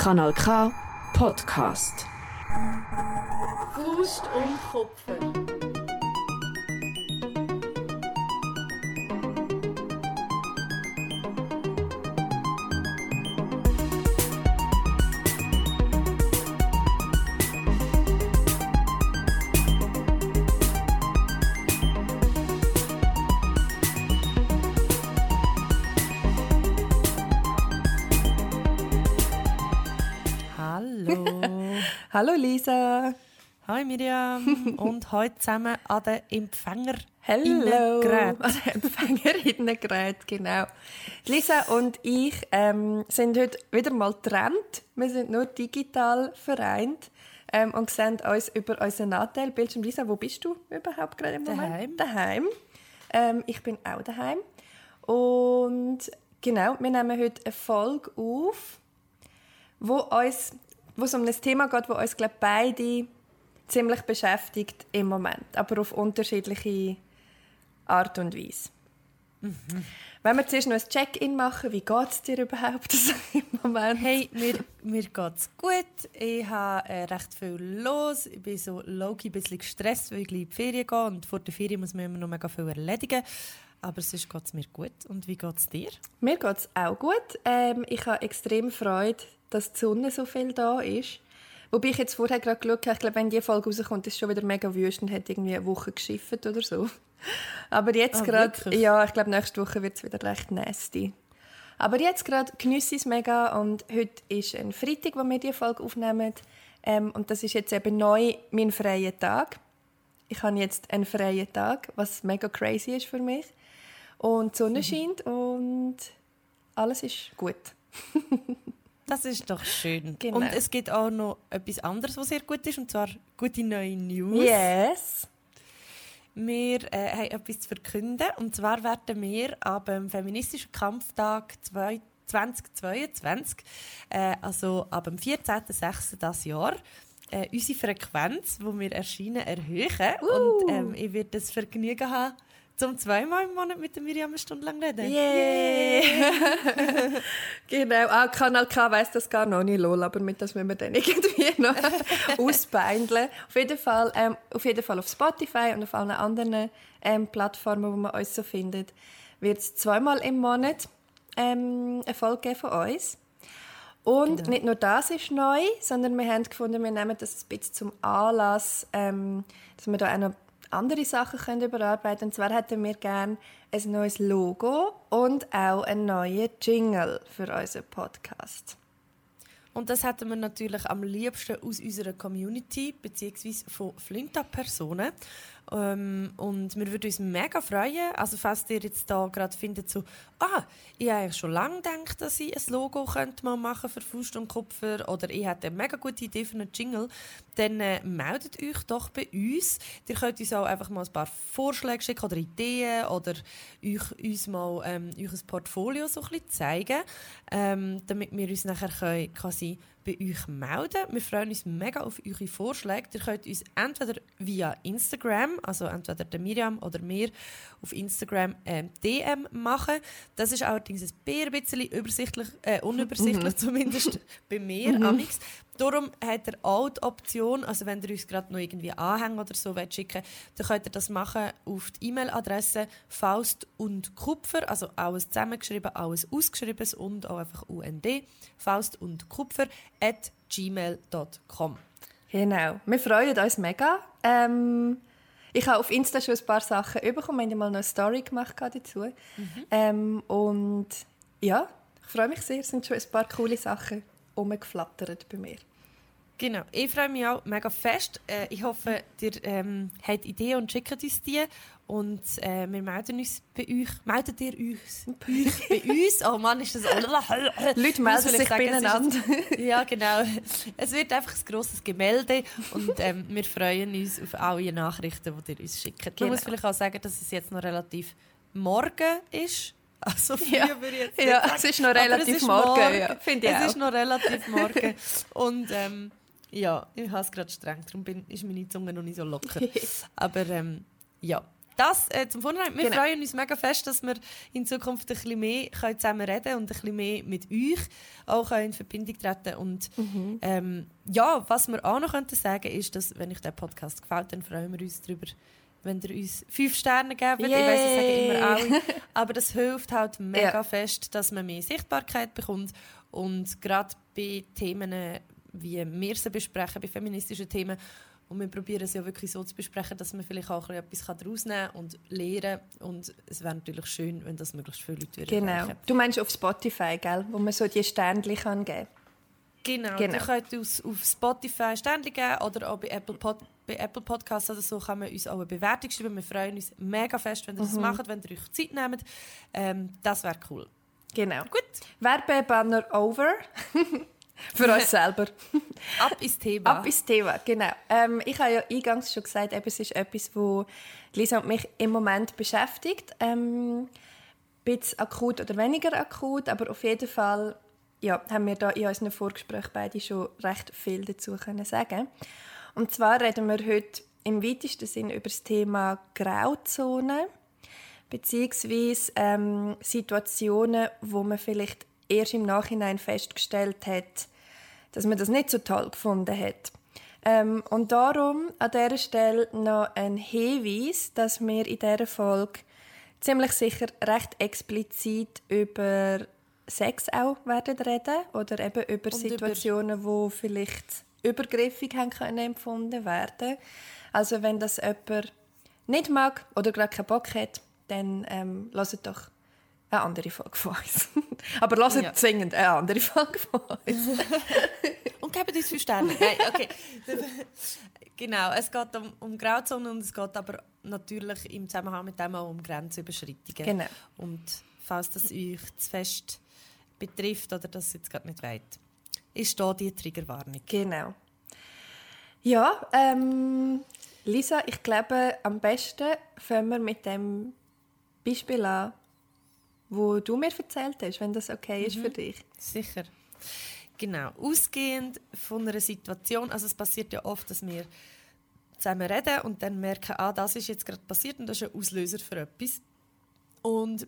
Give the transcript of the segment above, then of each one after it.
Kanal K Podcast. Faust und Kupfer. Hallo Lisa. Hi Miriam. Und heute zusammen an den Empfänger. Hallo. Gerät. Empfängerinnengerät, genau. Lisa und ich ähm, sind heute wieder mal getrennt. Wir sind nur digital vereint ähm, und sehen uns über unseren Nachteilbildschirm. Lisa, wo bist du überhaupt gerade im Moment? Daheim. Daheim. Ähm, ich bin auch daheim. Und genau, wir nehmen heute eine Folge auf, wo uns, wo es um ein Thema geht, wo uns glaube beide ziemlich beschäftigt im Moment, aber auf unterschiedliche Art und Weise. Wenn wir zuerst noch ein Check-in machen, wie geht es dir überhaupt im Moment? Hey, mir, mir geht's gut. Ich habe äh, recht viel los. Ich bin so low-key ein bisschen gestresst, weil ich gleich in die Ferien gehe. Und vor der Ferien muss man immer noch mega viel erledigen. Aber sonst geht es mir gut. Und wie geht es dir? Mir geht es auch gut. Ähm, ich habe extrem Freude, dass die Sonne so viel da ist. Wobei ich jetzt vorher gerade geschaut habe, ich glaube, wenn die Folge rauskommt, ist es schon wieder mega wüst und hat irgendwie eine Woche geschifft oder so. Aber jetzt Ah, gerade, ja, ich glaube, nächste Woche wird es wieder recht nasty. Aber jetzt gerade genieße ich es mega und heute ist ein Freitag, wo wir die Folge aufnehmen. Ähm, und das ist jetzt eben neu mein freier Tag. Ich habe jetzt einen freien Tag, was mega crazy ist für mich. Und die Mhm. Sonne scheint und alles ist gut. Das ist doch schön. Genau. Und es gibt auch noch etwas anderes, was sehr gut ist. Und zwar gute neue News. Yes. Wir äh, haben etwas zu verkünden. Und zwar werden wir ab dem Feministischen Kampftag zwei- 2022, äh, also ab dem 14.06. dieses Jahr, äh, unsere Frequenz, wo wir erscheinen, erhöhen. Und ähm, ich werde das Vergnügen haben, zum zweimal im Monat mit der Miriam eine Stunde lang reden. Yay! genau, auch Kanal K weiss das gar noch nicht, lol, aber mit das müssen wir dann irgendwie noch ausbeindeln. Auf jeden, Fall, ähm, auf jeden Fall auf Spotify und auf allen anderen ähm, Plattformen, wo man uns so findet, wird es zweimal im Monat ähm, eine Folge geben von uns. Und nicht nur das ist neu, sondern wir haben gefunden, wir nehmen das ein bisschen zum Anlass, ähm, dass wir da auch noch andere Sachen können überarbeiten Und zwar hätten wir gerne ein neues Logo und auch einen neuen Jingle für unseren Podcast. Und das hätten wir natürlich am liebsten aus unserer Community beziehungsweise von Flinta-Personen. Ähm, und wir würden uns mega freuen. Also falls ihr jetzt da gerade findet, so, ah, ich habe schon lange gedacht, dass ich ein Logo könnte mal machen für Faust und Kupfer oder ich hätte eine mega gute Idee für einen Jingle, dann äh, meldet euch doch bei uns. Ihr könnt uns auch einfach mal ein paar Vorschläge schicken oder Ideen oder euch, uns mal ähm, ein Portfolio so ein bisschen zeigen, ähm, damit wir uns nachher können, quasi bei euch melden. Wir freuen uns mega auf eure Vorschläge. Ihr könnt uns entweder via Instagram, also entweder der Miriam oder mir auf Instagram ähm, DM machen. Das ist allerdings ein bisschen übersichtlich, äh, unübersichtlich zumindest bei mir amix. Darum hat ihr auch die Option, also wenn ihr uns gerade noch irgendwie Anhänge oder so wollt schicken dann könnt ihr das machen auf die E-Mail-Adresse Faust und Kupfer, also alles zusammengeschrieben, alles ausgeschrieben und auch einfach UND, Faust und Kupfer at gmail.com. Genau, wir freuen uns mega. Ähm, ich habe auf Insta schon ein paar Sachen bekommen, wir haben ja mal noch eine Story gemacht dazu. Ähm, und ja, ich freue mich sehr, es sind schon ein paar coole Sachen rumgeflattert bei mir. Genau, ich freue mich auch mega fest. Äh, ich hoffe, ihr ähm, habt Ideen und schickt uns die. Und äh, wir melden uns bei euch. Meldet ihr uns euch bei uns? Oh Mann, ist das... Leute melden sich beieinander. ja, genau. Es wird einfach ein grosses Gemälde und ähm, wir freuen uns auf alle Nachrichten, die ihr uns schickt. Man Genau. muss vielleicht auch sagen, dass es jetzt noch relativ morgen ist. Also früh Ja. würde ich jetzt Ja, sagen. es ist noch relativ es ist morgen, ja, finde ich Es auch. ist noch relativ morgen. Und ähm, ja, ich habe es gerade streng, darum bin, ist meine Zunge noch nicht so locker. Aber ähm, ja, das äh, zum Vorhinein. Wir Genau. freuen uns mega fest, dass wir in Zukunft ein bisschen mehr können zusammen reden und ein bisschen mehr mit euch auch in Verbindung treten Und Mhm. ähm, ja, was wir auch noch könnten sagen ist, dass wenn euch der Podcast gefällt, dann freuen wir uns darüber, wenn ihr uns fünf Sterne gebt. Ich weiß, ich sage immer alle, aber das hilft halt mega Ja. fest, dass man mehr Sichtbarkeit bekommt und gerade bei Themen, wie wir sie besprechen, bei feministischen Themen, und wir probieren es ja wirklich so zu besprechen, dass man vielleicht auch etwas daraus nehmen kann und lernen Und es wäre natürlich schön, wenn das möglichst viele Leute würden Genau. erreichen. Du meinst auf Spotify, gell? Wo man so die Sternchen kann geben Genau, Genau. ihr könnt uns auf Spotify ständig geben oder auch bei Apple, Pod bei Apple Podcasts oder so kann man uns auch eine Bewertung schreiben. Wir freuen uns mega fest, wenn ihr das macht, wenn ihr euch Zeit nehmt. Ähm, das wäre cool. Genau. Gut, Werbebanner over. Für uns selber. ab ins Thema. Ab ins Thema, genau. Ähm, ich habe ja eingangs schon gesagt, eben, es ist etwas, wo Lisa und mich im Moment beschäftigt. Ähm, ein bisschen akut oder weniger akut, aber auf jeden Fall ja, haben wir da in unserem Vorgespräch beide schon recht viel dazu können sagen. Und zwar reden wir heute im weitesten Sinn über das Thema Grauzone beziehungsweise ähm, Situationen, wo man vielleicht erst im Nachhinein festgestellt hat, dass man das nicht so toll gefunden hat. Ähm, und darum an dieser Stelle noch ein Hinweis, dass wir in dieser Folge ziemlich sicher recht explizit über Sex auch werden reden oder eben über Und über- Situationen, wo vielleicht übergriffig haben können empfunden werden. Also wenn das jemand nicht mag oder gerade keinen Bock hat, dann ähm, lasst doch eine andere Folge von uns. Aber lasst Ja. zwingend eine andere Folge von uns. Und gebt uns fünf Sterne. Nein, okay. genau, es geht um, um Grauzonen und es geht aber natürlich im Zusammenhang mit dem auch um Grenzüberschreitungen. Genau. Und falls das euch zu fest betrifft oder das jetzt gerade nicht weit, ist da die Triggerwarnung. Genau. Ja, ähm, Lisa, ich glaube, am besten fangen wir mit dem Beispiel an, wo du mir erzählt hast, wenn das okay ist für dich. Sicher. Genau. Ausgehend von einer Situation, also es passiert ja oft, dass wir zusammen reden und dann merken, ah, das ist jetzt gerade passiert und das ist ein Auslöser für etwas. Und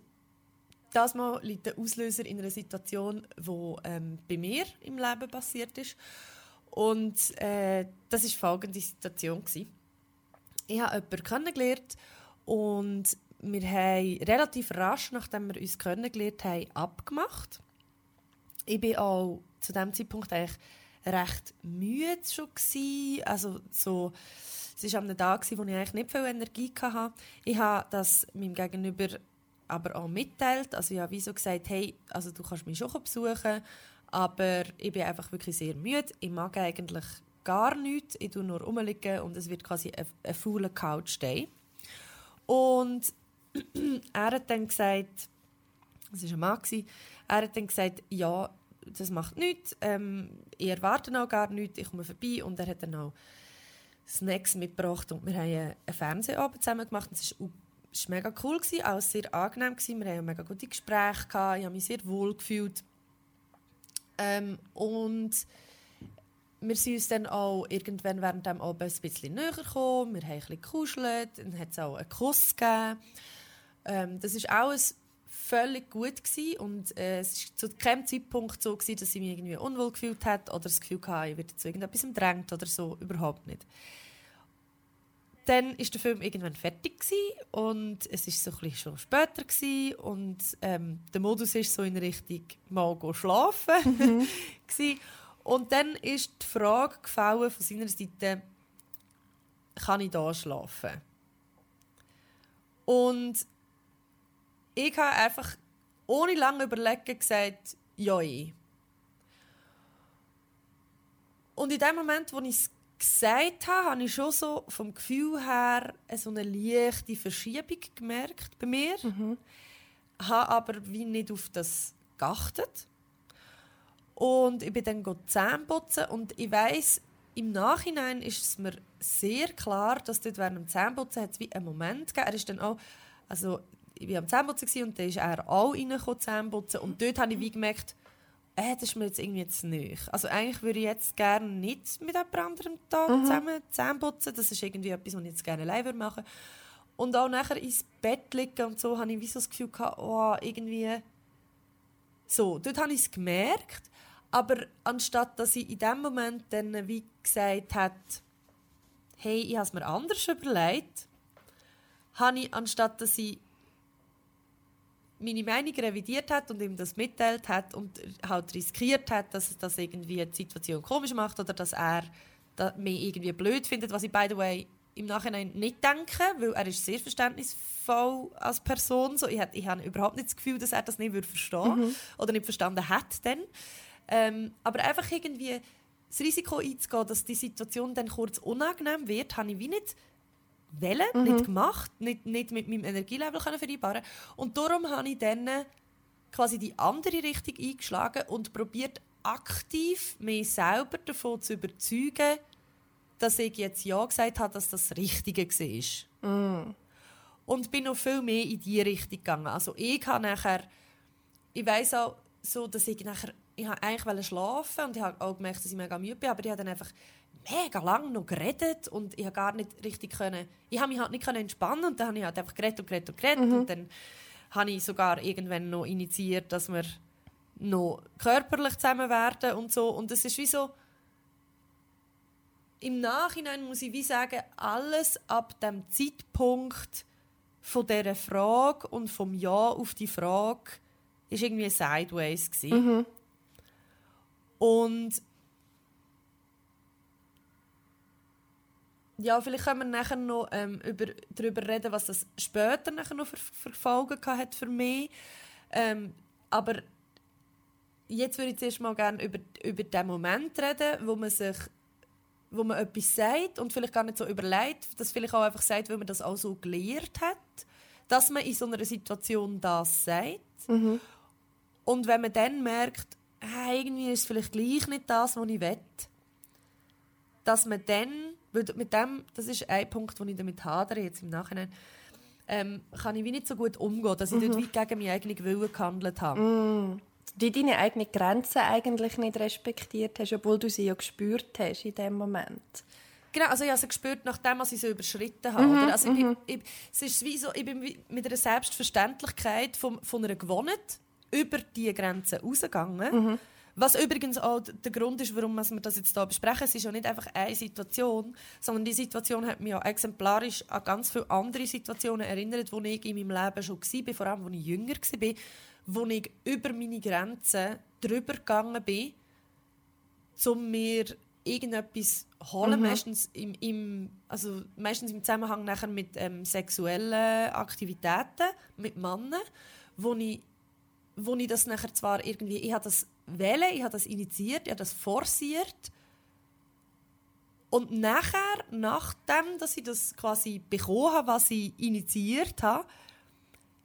das Mal liegt der Auslöser in einer Situation, die ähm, bei mir im Leben passiert ist. Und äh, das war folgende Situation. Gewesen. Ich habe jemanden kennengelernt und wir haben relativ rasch, nachdem wir uns kennengelernt haben, abgemacht. Ich bin auch zu dem Zeitpunkt eigentlich recht müde schon gewesen. Also so, es war an einem Tag, wo ich eigentlich nicht viel Energie hatte. Ich habe das meinem Gegenüber aber auch mitteilt. Also ich habe wie so gesagt, hey, also du kannst mich schon besuchen, aber ich bin einfach wirklich sehr müde. Ich mag eigentlich gar nichts. Ich tue nur rumliegen und es wird quasi ein, ein fauler Couch-Day. Und er hat dann gesagt, das war ein Mann, gewesen, er hat dann gesagt, ja, das macht nichts, ähm, ich erwarte auch gar nichts, ich komme vorbei. Und er hat dann auch Snacks mitgebracht und wir haben einen Fernsehabend zusammen gemacht. Es war es war mega cool, gewesen, auch sehr angenehm. Gewesen. Wir hatten mega gute Gespräche, gehabt, ich habe mich sehr wohl gefühlt. Ähm, und wir sind uns dann auch irgendwann während dem Abend ein bisschen näher gekommen. Wir haben ein bisschen gekuschelt, dann hat es auch einen Kuss gegeben. Ähm, das war alles völlig gut gewesen und äh, es war zu keinem Zeitpunkt so, gewesen, dass ich mich irgendwie unwohl gefühlt hat oder das Gefühl hatte, ich werde zu irgendetwas gedrängt oder so. Überhaupt nicht. Dann war der Film irgendwann fertig gewesen und es war so ein bisschen schon später gewesen und ähm, der Modus ist so in Richtung mal go schlafen gewesen. und dann ist die Frage gefallen von seiner Seite, kann ich da schlafen? Und ich habe einfach ohne lange überlegen gesagt, ja. Und in dem Moment, wo ich es gesagt habe, habe ich schon so vom Gefühl her so eine leichte Verschiebung gemerkt bei mir. Habe aber wie nicht auf das geachtet. Und ich bin dann Zähne putzen und ich weiß im Nachhinein ist es mir sehr klar, dass dort während dem Zähneputzen hat es wie einen Moment gegeben. Er ist dann auch, also ich war am Zähneputzen gewesen und dann ist er auch reingekommen, Zähneputzen und dort habe ich wie gemerkt, äh, das ist mir jetzt irgendwie zu neu. Also eigentlich würde ich jetzt gerne nicht mit jemand anderem da zusammen Zähne putzen. Das ist irgendwie etwas, was ich jetzt gerne allein würde machen Und auch nachher ins Bett liegen und so, habe ich wie so das Gefühl gehabt, oh, irgendwie... So, dort habe ich es gemerkt. Aber anstatt dass ich in dem Moment dann wie gesagt hat, hey, ich habe es mir anders überlegt, habe ich, anstatt dass ich meine Meinung revidiert hat und ihm das mitteilt hat und halt riskiert hat, dass das irgendwie die Situation komisch macht oder dass er mich irgendwie blöd findet, was ich by the way im Nachhinein nicht denke, weil er ist sehr verständnisvoll als Person. So, ich, hab, ich habe überhaupt nicht das Gefühl, dass er das nicht verstehen würde mhm. oder nicht verstanden hat. Dann. Ähm, aber einfach irgendwie das Risiko einzugehen, dass die Situation dann kurz unangenehm wird, habe ich wie nicht wollen, mhm. nicht gemacht, nicht, nicht mit meinem Energielevel vereinbaren Und darum habe ich dann quasi die andere Richtung eingeschlagen und probiert aktiv mich selber davon zu überzeugen, dass ich jetzt ja gesagt habe, dass das Richtige war. Mm. Und bin noch viel mehr in diese Richtung gegangen. Also ich habe nachher, ich weiß auch so, dass ich nachher, ich habe eigentlich schlafen und ich habe auch gemerkt, dass ich mega müde bin, aber ich habe dann einfach mega lange noch geredet und ich habe gar nicht richtig können, ich habe mich halt nicht entspannen und dann habe ich halt einfach geredet und geredet und geredet mhm. und dann habe ich sogar irgendwann noch initiiert, dass wir noch körperlich zusammen werden und so und es ist wie so im Nachhinein muss ich wie sagen, alles ab dem Zeitpunkt von dieser Frage und vom Ja auf die Frage ist irgendwie sideways Mhm. Und ja, vielleicht können wir nachher noch ähm, über, darüber reden, was das später nachher noch für, für Folgen hat für mich. Ähm, aber jetzt würde ich zuerst mal gerne über, über den Moment reden, wo man sich wo man etwas sagt und vielleicht gar nicht so überlegt, das vielleicht auch einfach sagt, weil man das auch so gelehrt hat, dass man in so einer Situation das sagt. Mhm. Und wenn man dann merkt, hey, irgendwie ist es vielleicht gleich nicht das, was ich will, dass man dann, weil mit dem, das ist ein Punkt, wo ich damit hadere, jetzt im Nachhinein, ähm, kann ich wie nicht so gut umgehen, dass ich mhm. dort wie gegen meinen eigenen Willen gehandelt habe. Mhm die deine eigenen Grenzen eigentlich nicht respektiert hast, obwohl du sie ja gespürt hast in dem Moment. Genau, also ich habe sie gespürt, nachdem ich sie überschritten habe. Mhm, also ich, mhm. ich, es ist wie so, ich bin mit einer Selbstverständlichkeit von, von einer Gewohnheit über diese Grenzen rausgegangen. Was übrigens auch der Grund ist, warum wir das jetzt hier besprechen. Es ist ja nicht einfach eine Situation, sondern die Situation hat mich ja exemplarisch an ganz viele andere Situationen erinnert, wo ich in meinem Leben schon war, vor allem als ich jünger war wo ich über meine Grenzen drüber gegangen bin, um mir irgendetwas holen, mhm. meistens im, im, also meistens im Zusammenhang nachher mit ähm, sexuellen Aktivitäten mit Männern, wo ich, wo ich das nachher zwar irgendwie, ich habe das wählen, ich habe das initiiert, ich habe das forciert und nachher, nachdem, dass ich das quasi bekommen habe, was ich initiiert habe,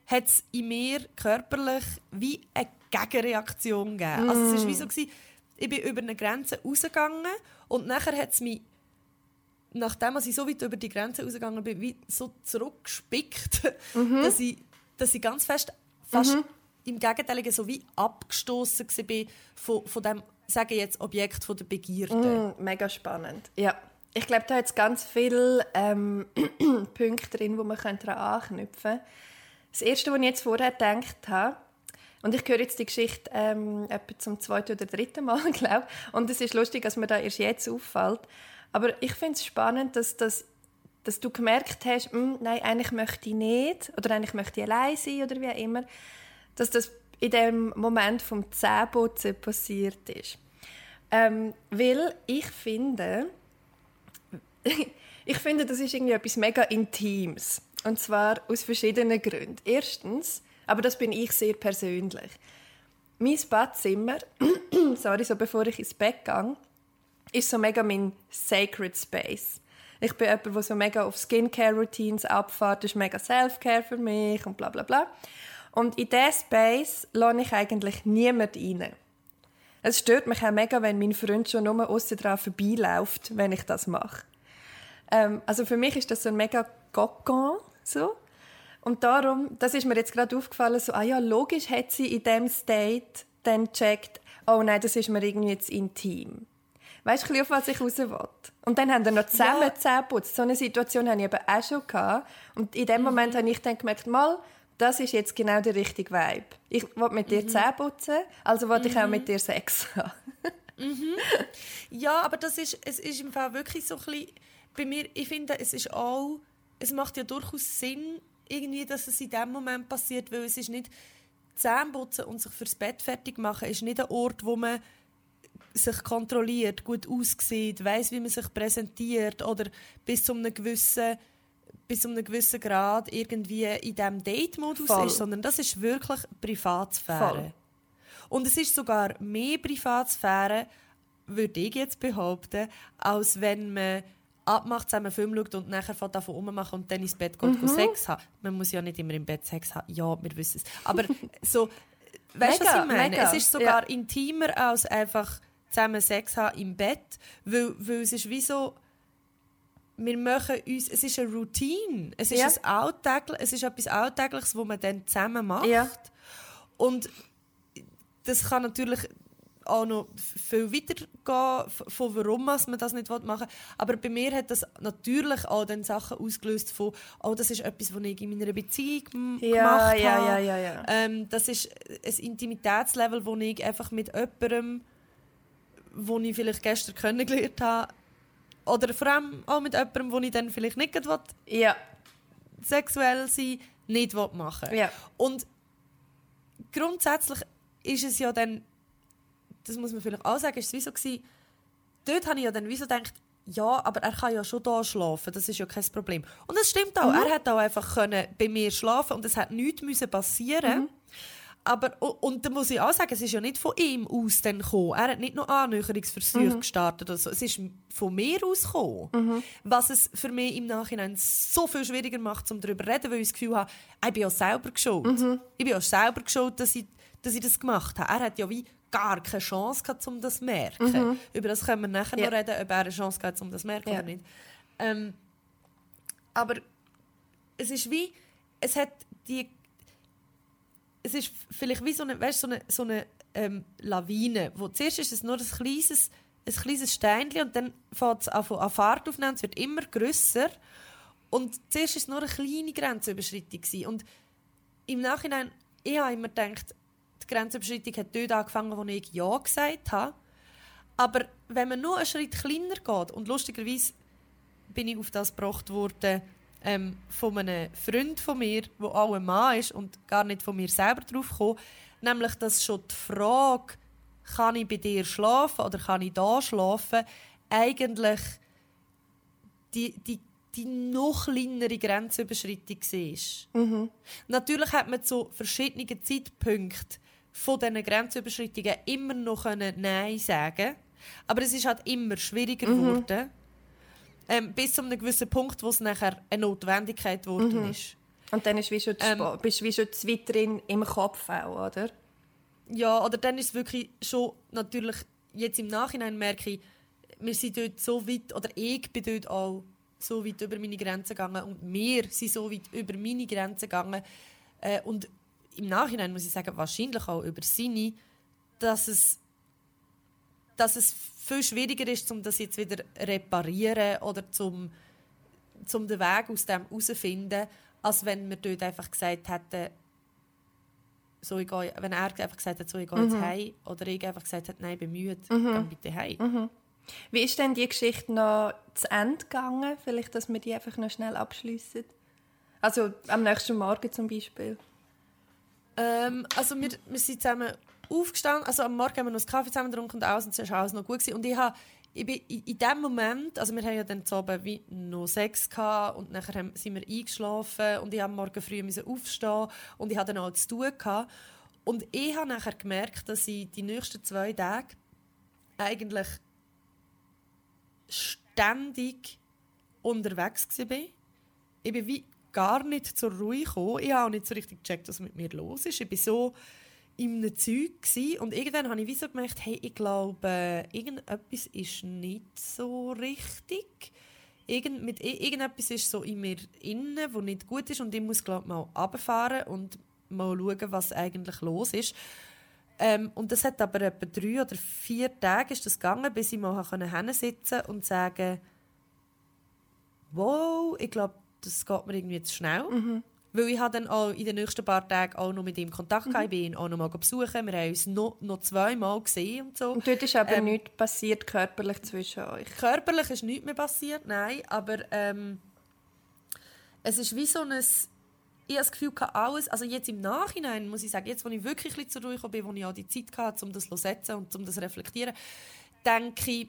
hat es in mir körperlich wie eine Gegenreaktion gegeben. Mm. Also es war wie so, gewesen, ich bin über eine Grenze rausgegangen und nachher hat es mich, nachdem ich so weit über die Grenze rausgegangen bin, wie so zurückgespickt, mhm. dass, ich, dass ich ganz fest, fast mhm. Im Gegenteil, so wie abgestoßen war von, von dem, sage jetzt, Objekt von der Begierde. Mm, mega spannend, ja. Ich glaube, da hat es ganz viele ähm, Punkte drin, wo man daran anknüpfen könnte. Das Erste, was ich jetzt vorher gedacht habe, und ich höre jetzt die Geschichte ähm, etwa zum zweiten oder dritten Mal, glaube Und es ist lustig, dass mir da erst jetzt auffällt. Aber ich finde es spannend, dass, dass, dass du gemerkt hast, hm, nein, eigentlich möchte ich nicht oder eigentlich möchte ich allein sein oder wie auch immer, dass das in dem Moment vom Zähneputzen passiert ist. Ähm, weil ich finde, ich finde, das ist irgendwie etwas mega Intimes. Und zwar aus verschiedenen Gründen. Erstens, aber das bin ich sehr persönlich. Mein Badzimmer, sorry, so bevor ich ins Bett gehe, ist so mega mein Sacred Space. Ich bin jemand, der so mega auf Skincare-Routines abfährt. Das ist mega Self-Care für mich und bla bla bla. Und in diesen Space lasse ich eigentlich niemand rein. Es stört mich auch mega, wenn mein Freund schon nur aussen dran vorbeiläuft, wenn ich das mache. Ähm, also für mich ist das so ein mega Kokon, so. Und darum, das ist mir jetzt gerade aufgefallen, so, ah ja, logisch hat sie in dem State dann gecheckt, oh nein, das ist mir irgendwie jetzt intim. Weißt du, auf was ich raus will? Und dann haben wir noch zusammen Ja. Zähne geputzt. So eine Situation hatte ich eben auch schon. Gehabt. Und in dem Moment habe ich dann gemerkt, mal, das ist jetzt genau der richtige Vibe. Ich will mit dir die Zähne putzen, also will ich auch mit dir Sex haben. Ja, aber das ist, es ist im Fall wirklich so ein bisschen, bei mir, ich finde, es ist auch, es macht ja durchaus Sinn, irgendwie, dass es in dem Moment passiert, weil es ist nicht Zähneputzen und sich fürs Bett fertig machen, ist nicht ein Ort, wo man sich kontrolliert, gut aussieht, weiß, wie man sich präsentiert oder bis zu einem gewissen bis zu einem gewissen Grad irgendwie in diesem Date-Modus ist, sondern das ist wirklich Privatsphäre. Voll. Und es ist sogar mehr Privatsphäre, würde ich jetzt behaupten, als wenn man abmacht, zusammen einen Film schaut und nachher von davon rummachen und dann ins Bett geht, mhm. Sex haben. Man muss ja nicht immer im Bett Sex haben. Ja, wir wissen es. Aber so, weißt du, was ich meine? mega. Es ist sogar intimer als einfach zusammen Sex haben im Bett, weil, weil es ist wie so, wir machen uns, es ist eine Routine, es ist, Ja. ein Alltäglich, es ist etwas Alltägliches, was man dann zusammen macht. Ja. Und das kann natürlich auch noch viel weitergehen, von warum man das nicht machen will. Aber bei mir hat das natürlich auch dann Sachen ausgelöst von, oh, das ist etwas, was ich in meiner Beziehung Ja, gemacht ja, habe. ja, ja, ja. Ähm, das ist ein Intimitätslevel, das ich einfach mit jemandem, wo ich vielleicht gestern kennengelernt habe, oder vor allem auch mit jemandem, wo ich dann vielleicht nicht will, Ja, sexuell sein nicht will machen Ja. Und grundsätzlich ist es ja dann, das muss man vielleicht auch sagen, ist es wie so gewesen, dort habe ich ja dann wie so gedacht, ja, aber er kann ja schon da schlafen, das ist ja kein Problem. Und das stimmt auch, er hat auch einfach können bei mir schlafen und es hat nichts müssen passieren. Aber, und da muss ich auch sagen, es ist ja nicht von ihm aus dann gekommen. Er hat nicht noch Annäherungsversuche gestartet oder so. Es ist von mir aus gekommen. Was es für mich im Nachhinein so viel schwieriger macht, um darüber zu reden, weil ich das Gefühl habe, ich bin ja selber geschuld. Ich bin ja selber geschuld, dass ich, dass ich das gemacht habe. Er hat ja wie gar keine Chance gehabt, um das zu merken. Über das können wir nachher Ja. noch reden, ob er eine Chance hat, um das zu merken Ja. oder nicht. Ähm, aber es ist wie, es hat die, es ist vielleicht wie so eine, weißt, so eine, so eine ähm, Lawine, wo zuerst ist es nur ein kleines, ein kleines Steinchen und dann fängt es an, an Fahrt aufnehmen, es wird immer grösser und zuerst ist es nur eine kleine Grenzüberschreitung gewesen. und im Nachhinein, ich habe immer gedacht, die Grenzüberschreitung hat dort angefangen, wo ich Ja gesagt habe, aber wenn man nur einen Schritt kleiner geht und lustigerweise bin ich auf das gebracht worden ähm, von einem Freund von mir, der auch ein Mann ist und gar nicht von mir selber drauf kam, nämlich dass schon die Frage, kann ich bei dir schlafen oder kann ich da schlafen, eigentlich die, die, die noch kleinere Grenzüberschreitung war. Natürlich hat man zu verschiedenen Zeitpunkten von diesen Grenzüberschreitungen immer noch Nein sagen aber es ist halt immer schwieriger geworden. Ähm, bis zu einem gewissen Punkt, wo es nachher eine Notwendigkeit geworden ist. und dann ist wie schon, ähm, bist du wie schon zu weit drin im Kopf auch, oder? Ja, oder dann ist es wirklich schon natürlich, jetzt im Nachhinein merke ich, wir sind dort so weit, oder ich bin dort auch so weit über meine Grenzen gegangen und wir sind so weit über meine Grenzen gegangen. Äh, und im Nachhinein muss ich sagen, wahrscheinlich auch über seine, dass es, dass es viel schwieriger ist, um das jetzt wieder reparieren oder zum, zum den Weg aus dem herauszufinden, als wenn wir dort einfach gesagt hätten, so, ich gehe, wenn er einfach gesagt hat, so, ich gehe jetzt heim, oder ich einfach gesagt habe, nein, bin müde, geh bitte heim. Wie ist denn die Geschichte noch zu Ende gegangen? Vielleicht, dass wir die einfach noch schnell abschliessen. Also am nächsten Morgen zum Beispiel. Ähm, also wir, wir sind zusammen aufgestanden, also am Morgen haben wir noch einen Kaffee zusammen getrunken und alles, und es war alles noch gut. Gewesen. Und ich habe ich bin in, dem Moment, also wir haben ja dann zu wie noch Sex gehabt und nachher haben, sind wir eingeschlafen und ich am Morgen früh müssen aufstehen und ich hatte dann auch zu tun gehabt. Und ich habe nachher gemerkt, dass ich die nächsten zwei Tage eigentlich ständig unterwegs war. Ich bin wie gar nicht zur Ruhe gekommen. Ich habe auch nicht so richtig gecheckt, was mit mir los ist. Ich war so in einem Zeug gewesen. und irgendwann habe ich wie so gemerkt, hey, ich glaube, irgendetwas ist nicht so richtig. Irgend, mit, irgendetwas ist so in mir innen, wo nicht gut ist und ich muss glaube mal runterfahren und mal schauen, was eigentlich los ist. Ähm, und das hat aber etwa drei oder vier Tage ist das gegangen, bis ich mal hinsitzen und sagen wow, ich glaube, das geht mir irgendwie zu schnell. Mhm. Weil ich dann auch in den nächsten paar Tagen auch noch mit ihm Kontakt mhm. Ich bin ihn auch noch mal besuchen. Wir haben uns noch, noch zweimal gesehen und so. Und dort ist aber ähm, nichts passiert körperlich zwischen euch? Körperlich ist nichts mehr passiert, nein. Aber ähm, es ist wie so ein... Ich habe das Gefühl, alles, also jetzt im Nachhinein muss ich sagen, jetzt, wo ich wirklich ein zur Ruhe bin, wo ich auch die Zeit hatte, um das zu setzen und um das zu reflektieren, denke ich,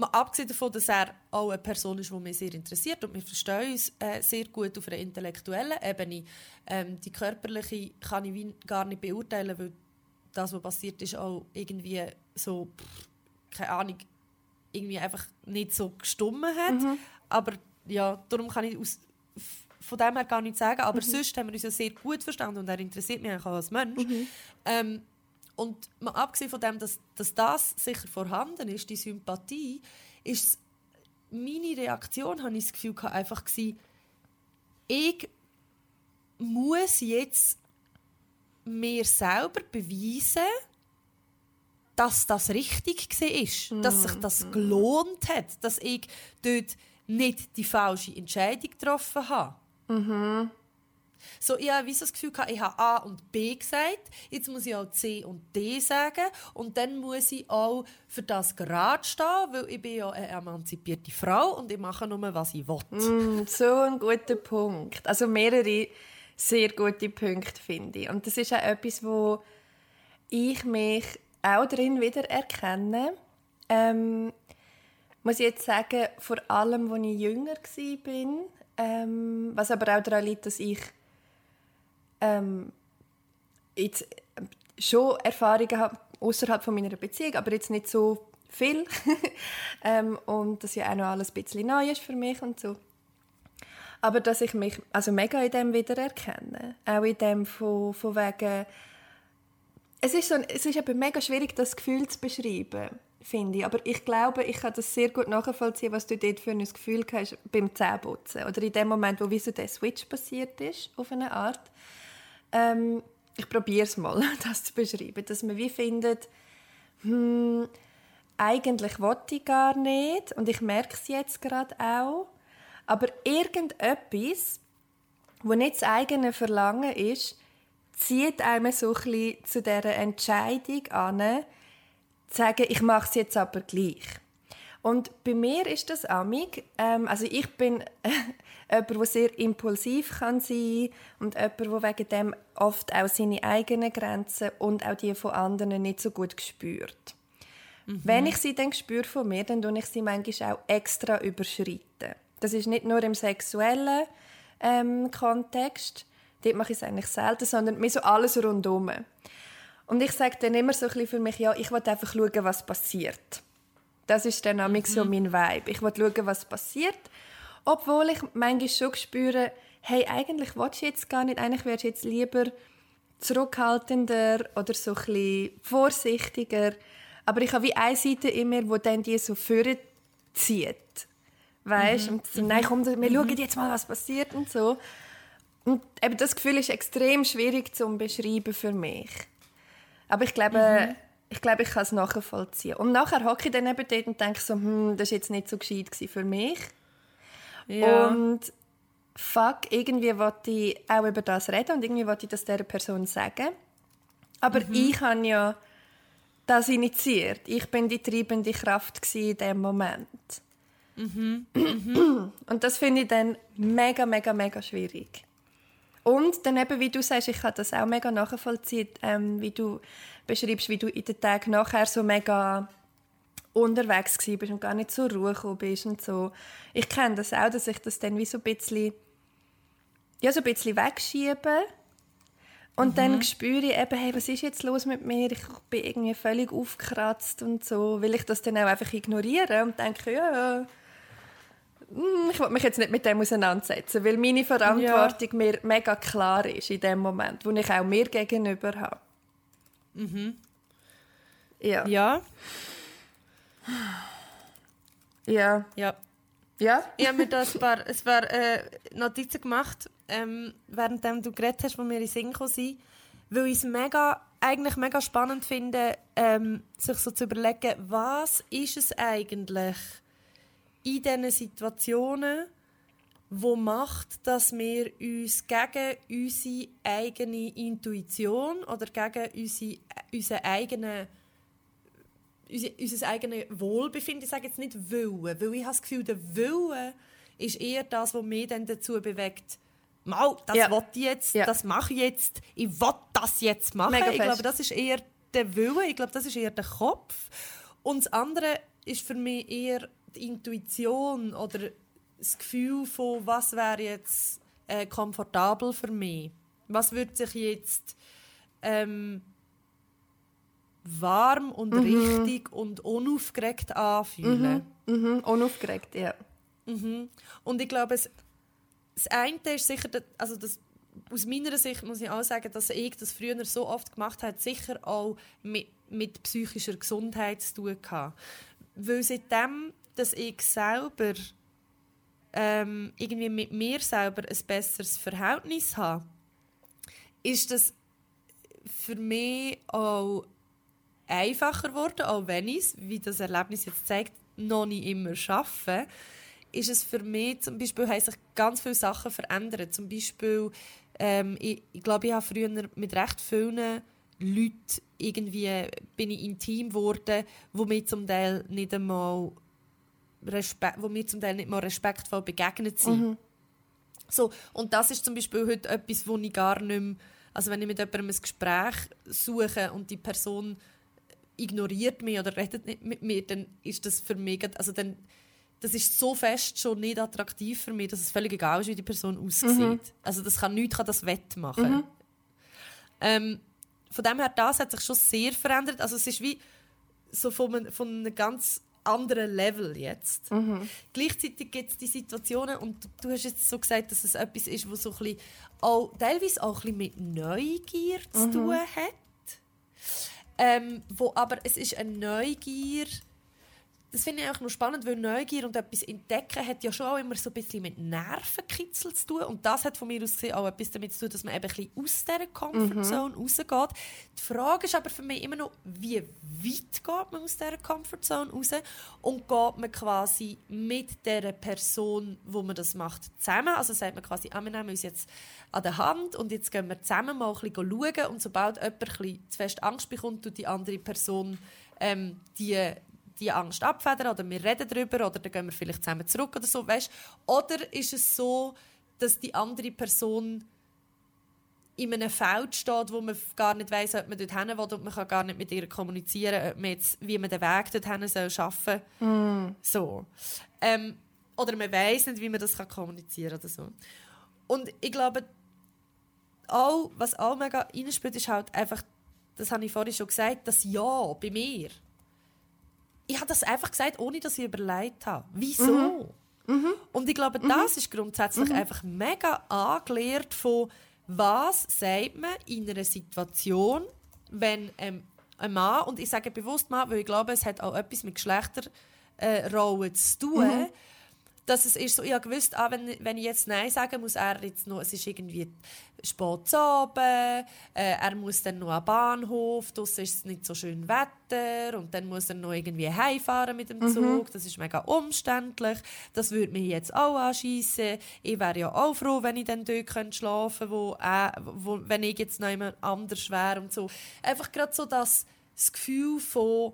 Mal abgesehen davon, dass er auch eine Person ist, die mich sehr interessiert und wir verstehen uns äh, sehr gut auf einer intellektuellen Ebene. Ähm, die körperliche kann ich gar nicht beurteilen, weil das, was passiert ist, auch irgendwie so, pff, keine Ahnung, irgendwie einfach nicht so gestummen hat. Mhm. Aber ja, darum kann ich aus, von dem her gar nichts sagen. Aber mhm. sonst haben wir uns ja sehr gut verstanden und er interessiert mich auch als Mensch. Mhm. Ähm, und mal abgesehen von dem, dass, dass das sicher vorhanden ist, die Sympathie, ist meine Reaktion, habe ich das Gefühl, einfach gewesen, ich muss jetzt mir selber beweisen, dass das richtig war, mm. dass sich das mhm. gelohnt hat, dass ich dort nicht die falsche Entscheidung getroffen habe. Mhm. So, ich habe das Gefühl, ich habe A und B gesagt, jetzt muss ich auch C und D sagen und dann muss ich auch für das gerade stehen, weil ich bin ja eine emanzipierte Frau und ich mache nur, was ich will. Mm, so ein guter Punkt. Also mehrere sehr gute Punkte, finde ich. Und das ist auch etwas, wo ich mich auch drin wieder erkenne. Ähm, muss ich jetzt sagen, vor allem, als ich jünger war, ähm, was aber auch daran liegt, dass ich ähm, jetzt äh, schon Erfahrungen habe außerhalb von meiner Beziehung, aber jetzt nicht so viel. ähm, und das ja auch noch alles ein bisschen neu ist für mich und so. Aber dass ich mich also mega in dem wiedererkenne. Auch in dem von, von wegen... Es ist, so, es ist eben mega schwierig, das Gefühl zu beschreiben, finde ich. Aber ich glaube, ich kann das sehr gut nachvollziehen, was du dort für ein Gefühl hast beim Zähneputzen. Oder in dem Moment, wo wie so der Switch passiert ist, auf eine Art. Ähm, ich probiere es mal, das zu beschreiben, dass man wie findet, hm, eigentlich wollte ich gar nicht und ich merke es jetzt gerade auch, aber irgendetwas, wo nicht das eigene Verlangen ist, zieht einem so ein bisschen zu dieser Entscheidung an, zu sagen, ich mache es jetzt aber gleich. Und bei mir ist das amig, ähm, also ich bin äh, jemand, der sehr impulsiv kann sein und jemand, der wegen dem oft auch seine eigenen Grenzen und auch die von anderen nicht so gut spürt. Mhm. Wenn ich sie dann spüre von mir, dann tue ich sie manchmal auch extra überschreiten. Das ist nicht nur im sexuellen ähm, Kontext, dort mache ich es eigentlich selten, sondern mir so alles rundherum. Und ich sage dann immer so ein bisschen für mich, ja, ich will einfach schauen, was passiert. Das ist dann mhm. so mein Vibe. Ich will schauen, was passiert. Obwohl ich manchmal schon spüre, hey, eigentlich willst du jetzt gar nicht, eigentlich wärst du jetzt lieber zurückhaltender oder so ein vorsichtiger. Aber ich habe wie eine Seite in mir, die dann die so zieht. Weißt? Mhm. Und so, nein, komm, wir mhm. schauen jetzt mal, was passiert und so. Und eben das Gefühl ist extrem schwierig zu beschreiben für mich. Aber ich glaube, mhm ich glaube, ich kann es nachvollziehen. Und nachher hocke ich dann eben dort und denke so, hm, das war jetzt nicht so gescheit für mich. Ja. Und fuck, irgendwie wollte ich auch über das reden und irgendwie wollte ich das dieser Person sagen. Aber mhm. ich habe ja das initiiert. Ich bin die treibende Kraft in dem Moment. Mhm. Mhm. Und das finde ich dann mega, mega, mega schwierig. Und dann eben, wie du sagst, ich kann das auch mega nachvollziehen, ähm, wie du beschreibst, wie du in den Tagen nachher so mega unterwegs bist und gar nicht zur Ruhe gekommen bist und so. Ich kenne das auch, dass ich das dann wie so ein bisschen, ja, so ein bisschen wegschiebe. Und mhm. dann spüre ich eben, hey, was ist jetzt los mit mir? Ich bin irgendwie völlig aufgekratzt und so. Will ich das dann auch einfach ignorieren und denke, ja, hm, ich will mich jetzt nicht mit dem auseinandersetzen, weil meine Verantwortung ja. mir mega klar ist in dem Moment, wo ich auch mir gegenüber habe. Mhm. Ja. Ja. Ja. Ja. Ja? Ich habe mir da ein paar, ein paar äh, Notizen gemacht, ähm, während du geredet hast, wo wir in Sinn sind, weil ich es mega eigentlich mega spannend finde, ähm, sich so zu überlegen, was ist es eigentlich in diesen Situationen, wo macht, dass wir uns gegen unsere eigene Intuition oder gegen unsere, unsere eigene, unser, unser eigenes Wohlbefinden, ich sage jetzt nicht Willen, weil ich habe das Gefühl, der Wille ist eher das, was mich dann dazu bewegt, Mal, das Ja. will ich jetzt, Ja. das mache ich jetzt, ich will das jetzt machen. Mega ich fest. glaube, das ist eher der Wille, ich glaube, das ist eher der Kopf. Und das andere ist für mich eher die Intuition oder das Gefühl von, was wäre jetzt äh, komfortabel für mich. Was würde sich jetzt ähm, warm und richtig und unaufgeregt anfühlen. Mhm, unaufgeregt, ja. Und ich glaube, es, das eine ist sicher, also das, aus meiner Sicht muss ich auch sagen, dass ich das früher so oft gemacht habe, sicher auch mit, mit psychischer Gesundheit zu tun hatte. Weil seitdem, dass ich selber ähm, irgendwie mit mir selber ein besseres Verhältnis habe, ist das für mich auch einfacher geworden, auch wenn ich es, wie das Erlebnis jetzt zeigt, noch nicht immer schaffe, ist es für mich zum Beispiel, haben sich ganz viele Sachen verändert. Zum Beispiel, ähm, ich, ich glaube, ich habe früher mit recht vielen Leuten irgendwie bin ich intim geworden, wo mir zum Teil nicht einmal Respekt, wo mir zum Teil nicht mal respektvoll begegnet sind. So, und das ist zum Beispiel heute etwas, wo ich gar nicht mehr, also wenn ich mit jemandem ein Gespräch suche und die Person ignoriert mich oder redet nicht mit mir, dann ist das für mich, also dann, das ist so fest schon nicht attraktiv für mich, dass es völlig egal ist, wie die Person aussieht. Also das kann nichts kann das wettmachen. Ähm, von dem her, das hat sich schon sehr verändert. Also es ist wie so von von einem ganz anderen Level jetzt. Gleichzeitig gibt es die Situationen, und du, hast jetzt so gesagt, dass es etwas ist, was so ein bisschen auch, teilweise auch ein bisschen mit Neugier zu tun hat. Ähm, wo, aber es ist eine Neugier, das finde ich auch noch spannend, weil Neugier und etwas entdecken hat ja schon auch immer so ein bisschen mit Nervenkitzel zu tun. Und das hat von mir aus gesehen auch etwas damit zu tun, dass man eben ein bisschen aus dieser Comfortzone rausgeht. Die Frage ist aber für mich immer noch, wie weit geht man aus dieser Comfortzone raus und geht man quasi mit der Person, wo man das macht, zusammen. Also sagt man quasi, ah, wir nehmen uns jetzt an der Hand und jetzt gehen wir zusammen mal ein bisschen schauen und sobald jemand ein bisschen zu fest Angst bekommt, tut die andere Person ähm, die die Angst abfedern oder wir reden darüber oder dann gehen wir vielleicht zusammen zurück oder so, weißt? Oder ist es so, dass die andere Person in einem Feld steht, wo man gar nicht weiß, ob man dorthin will und man kann gar nicht mit ihr kommunizieren, ob man jetzt, wie man den Weg dorthin soll schaffen soll. So. Ähm, oder man weiß nicht, wie man das kann kommunizieren oder so. Und ich glaube, auch, was auch mega reinspielt, ist halt einfach, das habe ich vorhin schon gesagt, das Ja bei mir ich habe das einfach gesagt, ohne dass ich überlegt habe. Wieso? Und ich glaube, das ist grundsätzlich einfach mega angelehrt von, was sagt man in einer Situation, wenn ähm, ein Mann, und ich sage bewusst Mann, weil ich glaube, es hat auch etwas mit Geschlechterrollen äh, zu tun, dass es ist so, ich habe gewusst, ah, wenn, wenn ich jetzt Nein sage, muss er jetzt noch, es ist irgendwie spät zu äh, er muss dann noch am Bahnhof, draussen ist es nicht so schön Wetter und dann muss er noch irgendwie heimfahren mit dem Zug, das ist mega umständlich, das würde mich jetzt auch anschiessen. Ich wäre ja auch froh, wenn ich dann dort könnte schlafen könnte, wo, äh, wo, wenn ich jetzt noch jemand anders wäre und so. Einfach gerade so das, das Gefühl von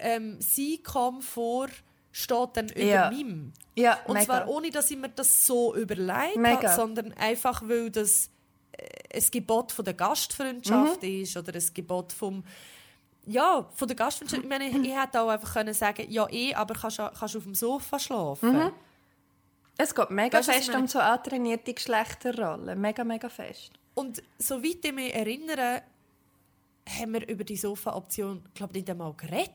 ähm, sein Komfort steht dann über Ja. meinem. Ja, Und mega. zwar ohne, dass ich mir das so überlegt habe, sondern einfach, weil das äh, ein Gebot von der Gastfreundschaft Mhm. ist oder ein Gebot vom ja, von der Gastfreundschaft. Ich meine, ich hätte auch einfach können sagen, ja eh, aber kannst du kannst auf dem Sofa schlafen. Mhm. Es geht mega Weißt fest meine? um so antrainierte Geschlechterrollen. Mega, mega fest. Und soweit ich mich erinnere, haben wir über die Sofa-Option, glaube ich, nicht einmal geredet.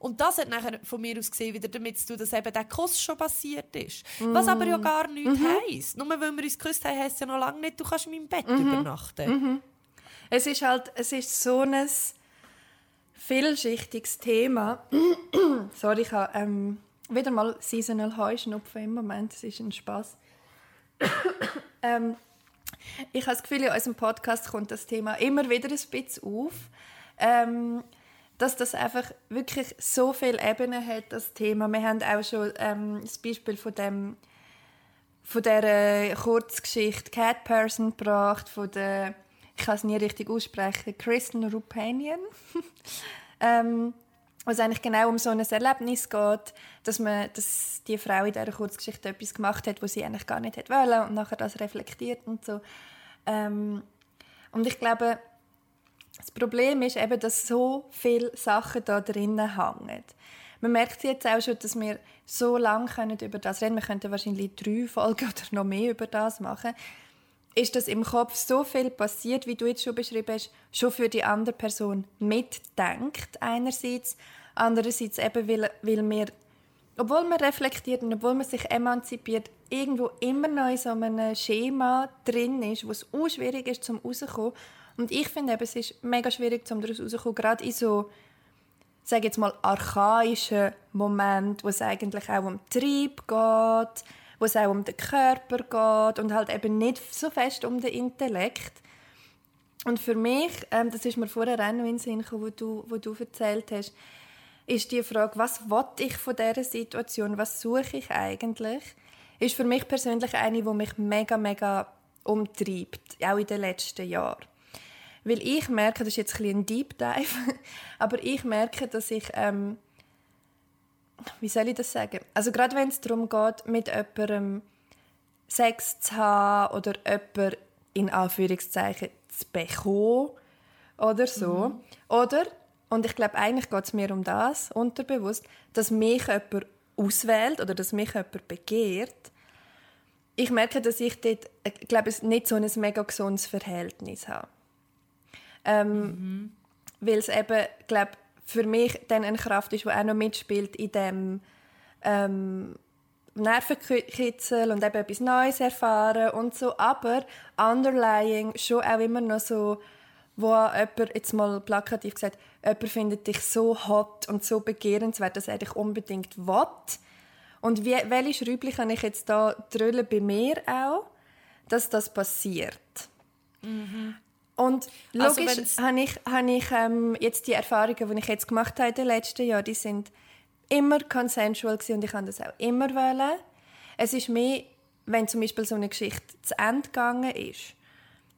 Und das hat nachher von mir aus gesehen wieder damit zu tun, dass eben der Kuss schon passiert ist. Was aber ja gar nichts heisst. Nur weil wir uns geküsst haben, heisst es ja noch lange nicht, du kannst in meinem Bett übernachten. Es ist halt, es ist so ein vielschichtiges Thema. Sorry, ich habe ähm, wieder mal Seasonal Heuschnupfen im Moment. Es ist ein Spaß. ähm, Ich habe das Gefühl, in unserem Podcast kommt das Thema immer wieder ein bisschen auf. Ähm, dass das einfach wirklich so viele Ebenen hat, das Thema. Wir haben auch schon ähm, das Beispiel von dem von der Kurzgeschichte Cat Person gebracht, von der, ich kann es nie richtig aussprechen, Kristen Rupanian. ähm, wo es eigentlich genau um so ein Erlebnis geht, dass, man, dass die Frau in dieser Kurzgeschichte etwas gemacht hat, was sie eigentlich gar nicht wollte und nachher das reflektiert und so. Ähm, und ich glaube, das Problem ist eben, dass so viele Sachen da drinnen hängen. Man merkt jetzt auch schon, dass wir so lange über das reden können. Wir könnten wahrscheinlich drei Folgen oder noch mehr über das machen. Ist dass im Kopf so viel passiert, wie du jetzt schon beschrieben hast, schon für die andere Person mitdenkt einerseits, andererseits eben, weil, weil wir, obwohl man reflektiert und obwohl man sich emanzipiert, irgendwo immer noch in so einem Schema drin ist, wo es auch schwierig ist, zum rauszukommen. Und ich finde eben, es ist mega schwierig, zum daraus rauszukommen, gerade in so sage jetzt mal, archaischen Moment, wo es eigentlich auch um Trieb geht, wo es auch um den Körper geht und halt eben nicht so fest um den Intellekt. Und für mich, ähm, das ist mir vorher auch noch in den Sinn gekommen, wo du, wo du erzählt hast, ist die Frage, was will ich von dieser Situation, was suche ich eigentlich, ist für mich persönlich eine, die mich mega, mega umtreibt, auch in den letzten Jahren. Weil ich merke, das ist jetzt ein, ein Deep Dive, aber ich merke, dass ich, ähm, wie soll ich das sagen? Also gerade wenn es darum geht, mit jemandem Sex zu haben oder jemanden in Anführungszeichen zu bekommen oder so. Mhm. Oder, und ich glaube, eigentlich geht es mir um das, unterbewusst, dass mich jemand auswählt oder dass mich jemand begehrt. Ich merke, dass ich dort, ich glaube, nicht so ein mega gesundes Verhältnis habe. Ähm, mhm. Weil es eben, glaube für mich dann eine Kraft ist, die auch noch mitspielt in dem ähm, Nervenkitzel und eben etwas Neues erfahren und so. Aber underlying schon auch immer noch so, wo jemand, jetzt mal plakativ gesagt, jemand findet dich so hot und so begehrenswert, dass er dich unbedingt will. Und wie, welche Schräubchen kann ich jetzt da drüllen bei mir auch, dass das passiert? Mhm. Und also logisch also habe ich, habe ich ähm, jetzt die Erfahrungen, die ich jetzt gemacht habe in den letzten Jahren, die sind immer consensual und ich kann das auch immer wählen. Es ist mehr, wenn zum Beispiel so eine Geschichte zu Ende gegangen ist,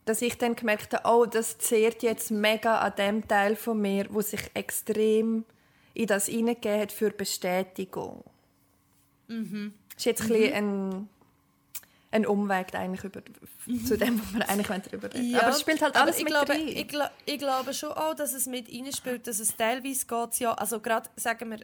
dass ich dann gemerkt habe, oh, das zehrt jetzt mega an dem Teil von mir, wo sich extrem in das hineingegeben hat für Bestätigung. Mhm. Das ist jetzt mhm. ein, ein Umweg eigentlich über, zu dem, wo man eigentlich darüber reden ja, Aber es spielt halt alles ich mit glaube, rein. Ich, ich, glaube schon auch, dass es mit spielt, dass es teilweise geht ja, also gerade, sagen wir,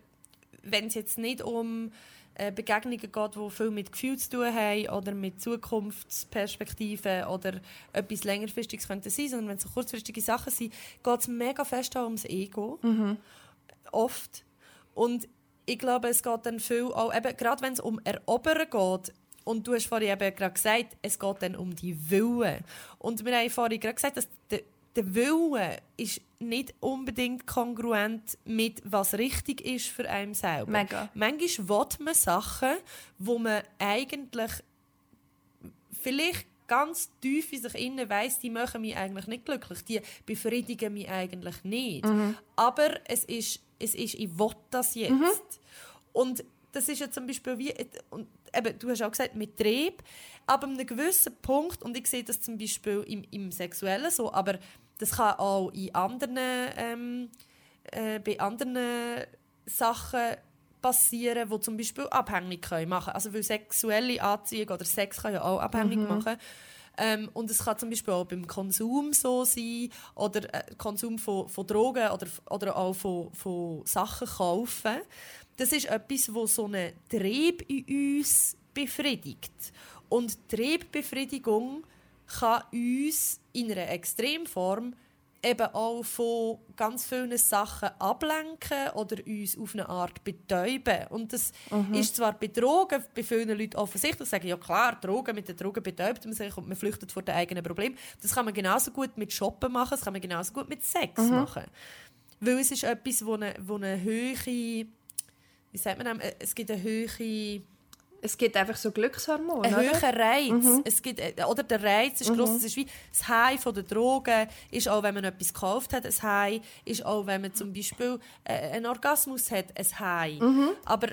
wenn es jetzt nicht um äh, Begegnungen geht, die viel mit Gefühl zu tun haben oder mit Zukunftsperspektiven oder etwas längerfristiges könnte sein, sondern wenn es so kurzfristige Sachen sind, geht es mega fest auch ums Ego. Mhm. Oft. Und ich glaube, es geht dann viel auch, eben, gerade wenn es um Erobern geht, und du hast vorhin eben gerade gesagt, es geht dann um die Wille. Und wir haben vorhin gerade gesagt, dass der, der Wille ist nicht unbedingt kongruent mit was richtig ist für einen selber. Mega. Manchmal will man Sachen, wo man eigentlich vielleicht ganz tief in sich innen weiß, die machen mich eigentlich nicht glücklich, die befriedigen mich eigentlich nicht. Mhm. Aber es ist, es ist, ich will das jetzt. Mhm. Und das ist ja zum Beispiel wie, und eben, du hast auch gesagt, mit Trieb, aber an einem gewissen Punkt, und ich sehe das zum Beispiel im, im Sexuellen so, aber das kann auch in anderen, ähm, äh, bei anderen Sachen passieren, die zum Beispiel abhängig können machen Also weil sexuelle Anziehung oder Sex kann ja auch abhängig mhm. machen. Ähm, und es kann zum Beispiel auch beim Konsum so sein oder äh, Konsum von, von Drogen oder, oder auch von, von Sachen kaufen das ist etwas, wo so einen Trieb in uns befriedigt. Und Triebbefriedigung kann uns in einer Extremform eben auch von ganz vielen Sachen ablenken oder uns auf eine Art betäuben. Und das mhm. ist zwar bei Drogen bei vielen Leuten offensichtlich, sagen ja klar, Drogen, mit den Drogen betäubt man sich und man flüchtet vor den eigenen Problemen. Das kann man genauso gut mit Shoppen machen, das kann man genauso gut mit Sex mhm. machen. Weil es ist etwas, wo eine, wo eine hohe wie sagt man, äh, es gibt eine höhere Es gibt einfach so Glückshormone, Ein höherer Reiz. Es gibt, äh, oder der Reiz ist gross. Es ist wie das High von der Drogen. Ist auch, wenn man etwas gekauft hat, ein High. Ist auch, wenn man zum Beispiel äh, einen Orgasmus hat, ein High. Aber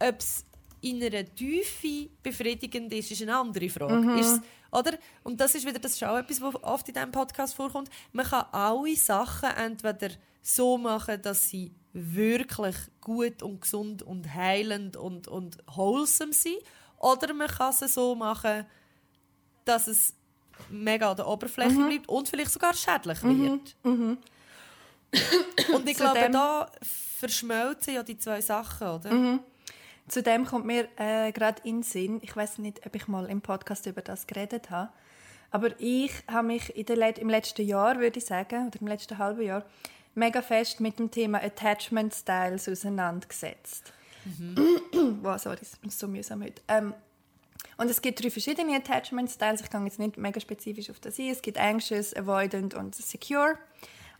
ob es in einer Tiefe befriedigend ist, ist eine andere Frage. Ist, oder? Und das ist wieder, das ist auch etwas, was oft in diesem Podcast vorkommt. Man kann alle Sachen entweder so machen, dass sie wirklich gut und gesund und heilend und, und wholesome sind. Oder man kann sie so machen, dass es mega an der Oberfläche bleibt und vielleicht sogar schädlich wird. Und ich glaube, da verschmelzen ja die zwei Sachen, oder? Zudem kommt mir äh, gerade in den Sinn, ich weiß nicht, ob ich mal im Podcast über das geredet habe, aber ich habe mich in der, im letzten Jahr, würde ich sagen, oder im letzten halben Jahr, mega fest mit dem Thema Attachment Styles auseinandergesetzt. wow, sorry, es ist so mühsam heute. Ähm, und es gibt drei verschiedene Attachment Styles. Ich gehe jetzt nicht mega spezifisch auf das ein. Es gibt Anxious, Avoidant und Secure.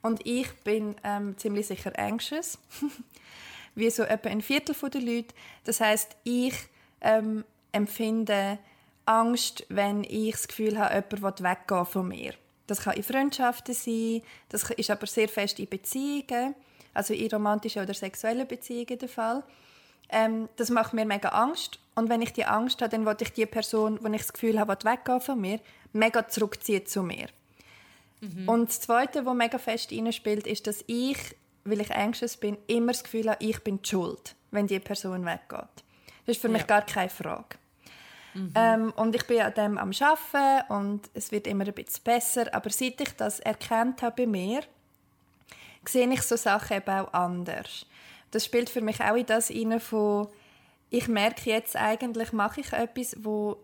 Und ich bin ähm, ziemlich sicher Anxious. Wie so etwa ein Viertel der Leute. Das heißt, ich ähm, empfinde Angst, wenn ich das Gefühl habe, jemand will weggehen von mir. Das kann in Freundschaften sein, das ist aber sehr fest in Beziehungen, also in romantischen oder sexuellen Beziehungen der Fall. Ähm, das macht mir mega Angst. Und wenn ich die Angst habe, dann will ich die Person, wo ich das Gefühl habe, will weggehen von mir, mega zurückziehen zu mir. Und das Zweite, was mega fest reinspielt, ist, dass ich, weil ich anxious bin, immer das Gefühl habe, ich bin die schuld, wenn die Person weggeht. Das ist für mich Ja. gar keine Frage. Ähm, und ich bin an dem am Arbeiten und es wird immer ein bisschen besser. Aber seit ich das erkannt habe bei mir, sehe ich so Sachen eben auch anders. Das spielt für mich auch in das hinein von, ich merke jetzt eigentlich, mache ich etwas, wo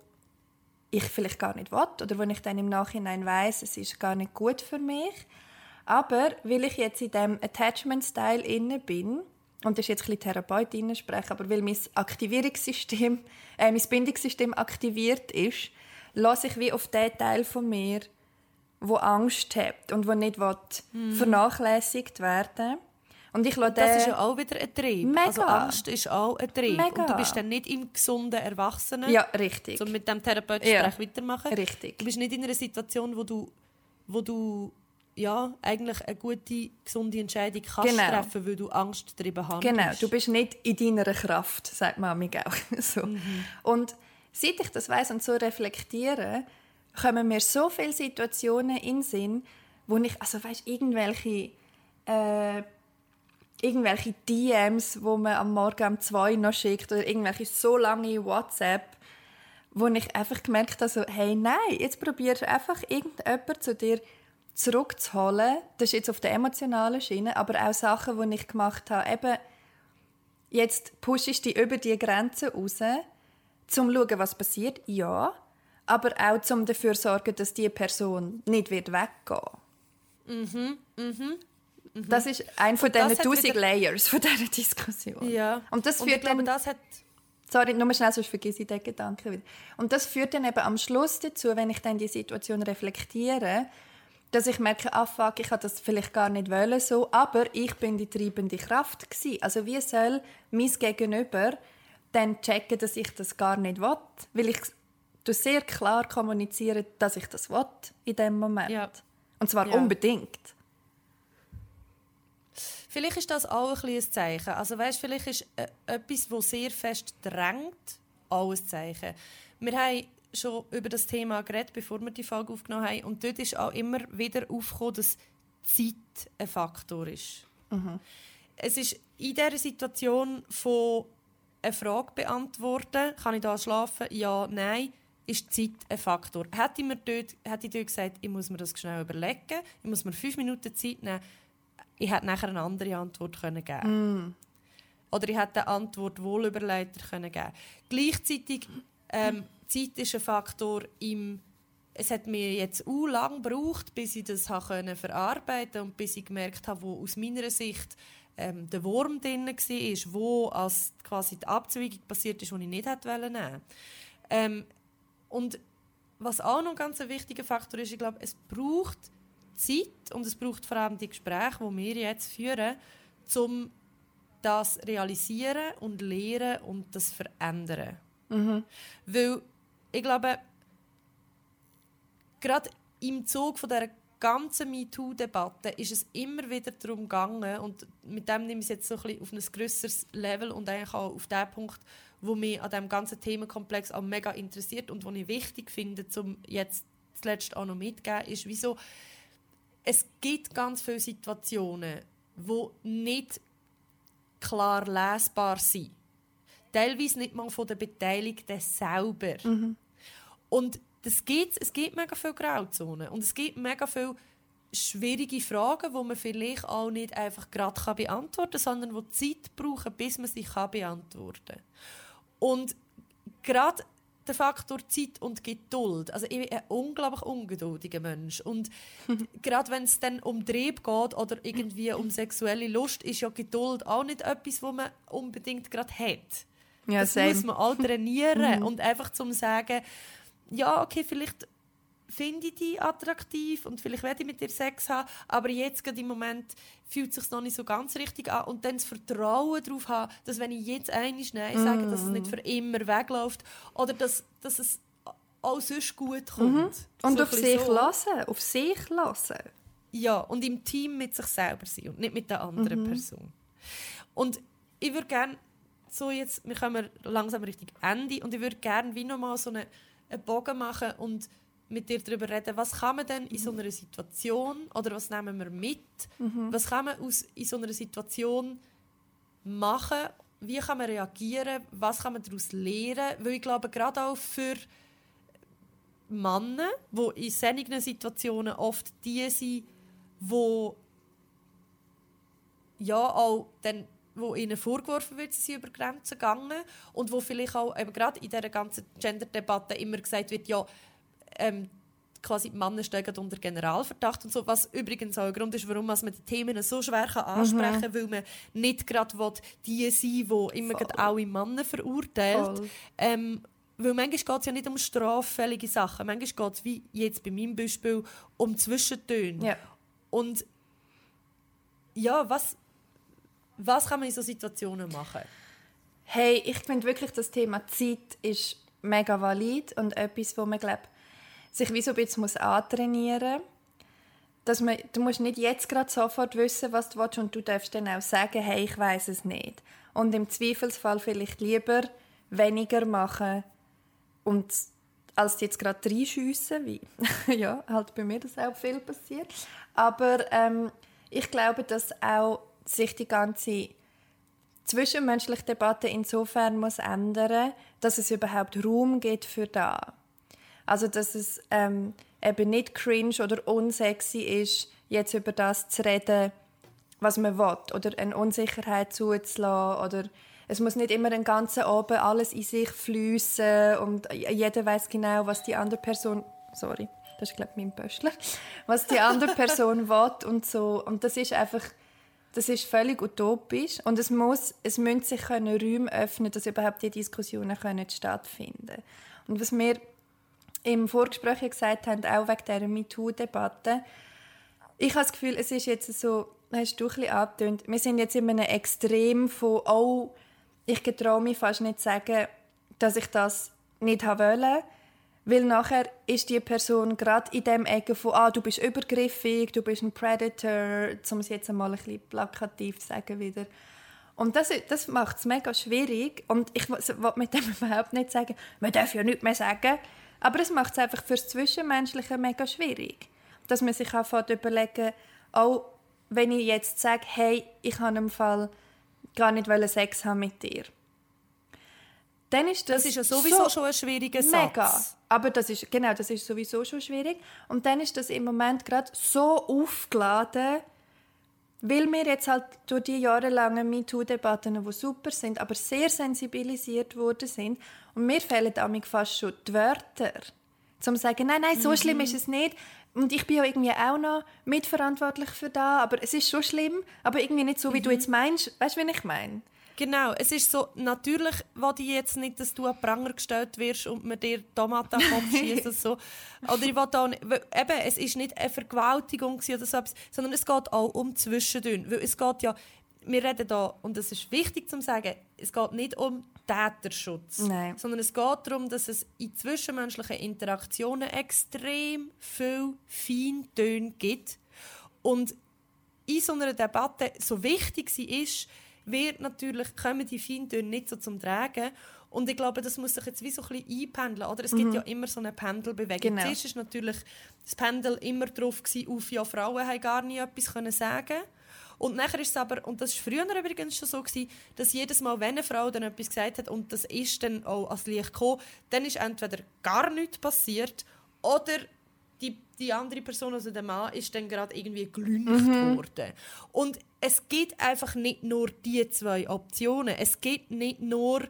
ich vielleicht gar nicht will oder wo ich dann im Nachhinein weiß, es ist gar nicht gut für mich. Aber weil ich jetzt in dem Attachment-Style inne bin, und das ist jetzt ein bisschen Therapeutin sprechen, aber weil mein Aktivierungssystem, äh, mein Bindungssystem aktiviert ist, lasse ich wie auf den Teil von mir, wo Angst hat und wo nicht will, vernachlässigt werden. Und ich lasse Das ist ja auch wieder ein Trieb. Mega. Also Angst ist auch ein Trieb. Mega. Und du bist dann nicht im gesunden Erwachsenen. ja, richtig. So mit dem therapeutischen Ja. Weitermachen. Richtig. Du bist nicht in einer Situation, wo du, wo du ja, eigentlich eine gute, gesunde Entscheidung kannst Genau. treffen, weil du Angst darüber hast. Genau, du bist nicht in deiner Kraft, sagt Mami auch. so. Und seit ich das weiß und so reflektiere, kommen mir so viele Situationen in den Sinn, wo ich, also weißt, irgendwelche, äh, irgendwelche DMs, wo man am Morgen um zwei noch schickt oder irgendwelche so lange WhatsApp, wo ich einfach gemerkt habe, so, hey, nein, jetzt probierst du einfach irgendjemand zu dir zurückzuholen. Das ist jetzt auf der emotionalen Schiene, aber auch Sachen, die ich gemacht habe. Eben, jetzt pushst du dich über die Grenze raus, zum zu schauen, was passiert, ja, aber auch zum dafür zu sorgen, dass die Person nicht wird weggehen. Das ist ein von diesen tausend Layers von dieser Diskussion. Ja. Und das Und führt ich glaube, dann das hat... Sorry, nur schnell, sonst vergesse ich den Gedanken wieder. Und das führt dann eben am Schluss dazu, wenn ich dann die Situation reflektiere, dass ich merke, ah fuck, ich habe das vielleicht gar nicht wollen so, aber ich bin die treibende Kraft gewesen. Also wie soll mein Gegenüber dann checken, dass ich das gar nicht will? Weil ich du sehr klar kommuniziere, dass ich das will in dem Moment. Ja. Und zwar Ja. unbedingt. Vielleicht ist das auch ein ein Zeichen. Also weißt, vielleicht ist äh, etwas, das sehr fest drängt, auch ein Zeichen. Wir haben schon über das Thema geredet, bevor wir die Folge aufgenommen haben. Und dort ist auch immer wieder aufgekommen, dass Zeit ein Faktor ist. Es ist in dieser Situation von eine Frage beantworten, kann ich da schlafen? Ja, nein. Ist Zeit ein Faktor? Hätte ich, mir dort, hätte ich dort gesagt, ich muss mir das schnell überlegen, ich muss mir fünf Minuten Zeit nehmen, ich hätte nachher eine andere Antwort können geben Oder ich hätte eine Antwort wohl überleiter können geben Gleichzeitig, ähm, Zeit ist ein Faktor im es hat mir jetzt u lang gebraucht, bis ich das habe verarbeiten und bis ich gemerkt habe, wo aus meiner Sicht ähm, der Wurm drin war, wo als quasi die Abzweigung passiert ist, die ich nicht hätte wollen nehmen. Ähm, und was auch noch ein ganz wichtiger Faktor ist, ich glaube, es braucht Zeit und es braucht vor allem die Gespräche, die wir jetzt führen, um das realisieren und lernen und das verändern. Mhm. Weil ich glaube, gerade im Zug von dieser ganzen MeToo-Debatte ist es immer wieder darum gegangen, und mit dem nehme ich es jetzt so ein bisschen auf ein grösseres Level und eigentlich auch auf den Punkt, wo mich an diesem ganzen Themenkomplex auch mega interessiert und was ich wichtig finde, um jetzt zuletzt auch noch mitzugeben, ist, wieso es gibt ganz viele Situationen, wo nicht klar lesbar sind. Teilweise nicht mal von den Beteiligten selber. Mhm. Und das gibt, es gibt mega viele Grauzonen und es gibt mega viele schwierige Fragen, die man vielleicht auch nicht einfach gerade beantworten kann, sondern die Zeit brauchen, bis man sie beantworten kann. Und gerade der Faktor Zeit und Geduld. Also ich bin ein unglaublich ungeduldiger Mensch. Und gerade wenn es dann um Trieb geht oder irgendwie um sexuelle Lust, ist ja Geduld auch nicht etwas, was man unbedingt gerade hat. Ja, das same. muss man all trainieren. und einfach zum sagen, ja, okay, vielleicht finde ich dich attraktiv und vielleicht werde ich mit dir Sex haben, aber jetzt gerade im Moment fühlt es sich noch nicht so ganz richtig an und dann das Vertrauen darauf haben, dass wenn ich jetzt einmal Nein sage, mm. dass es nicht für immer wegläuft oder dass, dass es auch sonst gut kommt. Mhm. Und so auf sich so. lassen, auf sich lassen. Ja, und im Team mit sich selber sein und nicht mit der anderen mhm. Person. Und ich würde gerne so jetzt, wir kommen langsam Richtung Ende und ich würde gerne wie nochmal so eine, einen Bogen machen und mit dir darüber reden, was kann man denn in so einer Situation oder was nehmen wir mit, mhm. was kann man aus, in so einer Situation machen, wie kann man reagieren, was kann man daraus lernen, weil ich glaube, gerade auch für Männer, die in solchen Situationen oft die sind, wo ja auch dann wo ihnen vorgeworfen wird, sie sind über Grenzen gegangen und wo vielleicht auch eben gerade in dieser ganzen Gender-Debatte immer gesagt wird, ja, ähm, quasi die Männer stehen unter Generalverdacht und so, was übrigens auch ein Grund ist, warum man die Themen so schwer kann ansprechen kann, mhm. weil man nicht gerade die sein die immer gerade alle Männer verurteilt. Ähm, weil manchmal geht es ja nicht um straffällige Sachen, manchmal geht es, wie jetzt bei meinem Beispiel, um Zwischentöne. Ja. Und ja, was, was kann man in solchen Situationen machen? Hey, ich finde wirklich, das Thema Zeit ist mega valid und etwas, wo man, glaube sich wie so ein bisschen muss antrainieren muss. du musst nicht jetzt gerade sofort wissen, was du willst und du darfst dann auch sagen, hey, ich weiß es nicht. Und im Zweifelsfall vielleicht lieber weniger machen und als jetzt gerade reinschiessen, wie ja, halt bei mir das auch viel passiert. Aber ähm, ich glaube, dass auch sich die ganze zwischenmenschliche Debatte insofern muss ändern, dass es überhaupt Raum gibt für da. Also, dass es ähm, eben nicht cringe oder unsexy ist, jetzt über das zu reden, was man will. Oder eine Unsicherheit zuzulassen. Oder es muss nicht immer den ganzen Abend alles in sich fließen und jeder weiß genau, was die andere Person... Sorry, das ist, glaube ich, mein Pöstler. Was die andere Person will und so. Und das ist einfach... Das ist völlig utopisch und es muss, es müssen sich können Räume öffnen, dass überhaupt die Diskussionen können stattfinden. Und was mir im Vorgespräch gesagt haben, auch wegen dieser MeToo-Debatte. Ich habe das Gefühl, es ist jetzt so, hast du ein angetönt, wir sind jetzt in einem Extrem von, oh, ich getraue mich fast nicht zu sagen, dass ich das nicht wollte, weil nachher ist die Person gerade in dem Ecke von, ah, du bist übergriffig, du bist ein Predator, um es jetzt einmal ein bisschen plakativ zu sagen wieder. Und das, das macht es mega schwierig. Und ich will mit dem überhaupt nicht sagen, man darf ja nichts mehr sagen. Aber es macht es einfach fürs Zwischenmenschliche mega schwierig. Dass man sich auch überlegen auch wenn ich jetzt sage, hey, ich habe im Fall gar nicht Sex haben mit dir. Dann ist das, das ist ja sowieso so schon ein schwieriger Satz. Mega. Aber das ist, genau, das ist sowieso schon schwierig. Und dann ist das im Moment gerade so aufgeladen, weil wir jetzt halt durch die jahrelangen MeToo-Debatten, die super sind, aber sehr sensibilisiert worden sind, und mir fehlen damit fast schon die Wörter, um zu sagen, nein, nein, so mhm. schlimm ist es nicht. Und ich bin ja irgendwie auch noch mitverantwortlich für das, aber es ist schon schlimm, aber irgendwie nicht so, wie mhm. du jetzt meinst. Weißt du, wie ich meine? Genau, es ist so, natürlich will ich jetzt nicht, dass du an Pranger gestellt wirst und mir dir Tomaten schießen so. Oder ich will auch nicht, weil, eben, es ist nicht eine Vergewaltigung oder so etwas, sondern es geht auch um Zwischendünn. Weil es geht ja, wir reden da, und das ist wichtig zu sagen, es geht nicht um Täterschutz, Nein. sondern es geht darum, dass es in zwischenmenschlichen Interaktionen extrem viel Feintöne gibt. Und in so einer Debatte, so wichtig sie ist, wird natürlich, kommen die Feintöne nicht so zum Tragen. Und ich glaube, das muss sich jetzt wie so ein bisschen einpendeln. Oder? Es gibt ja immer so eine Pendelbewegung. Genau. Zuerst war natürlich das Pendel immer drauf, gewesen, auf ja, Frauen haben gar nie etwas können sagen und nachher ist es aber, und das war früher übrigens schon so, gewesen, dass jedes Mal, wenn eine Frau dann etwas gesagt hat und das ist dann auch ans Licht gekommen, dann ist entweder gar nichts passiert oder die, die andere Person, also der Mann, ist dann gerade irgendwie gelüncht worden. Und es gibt einfach nicht nur die zwei Optionen. Es gibt nicht nur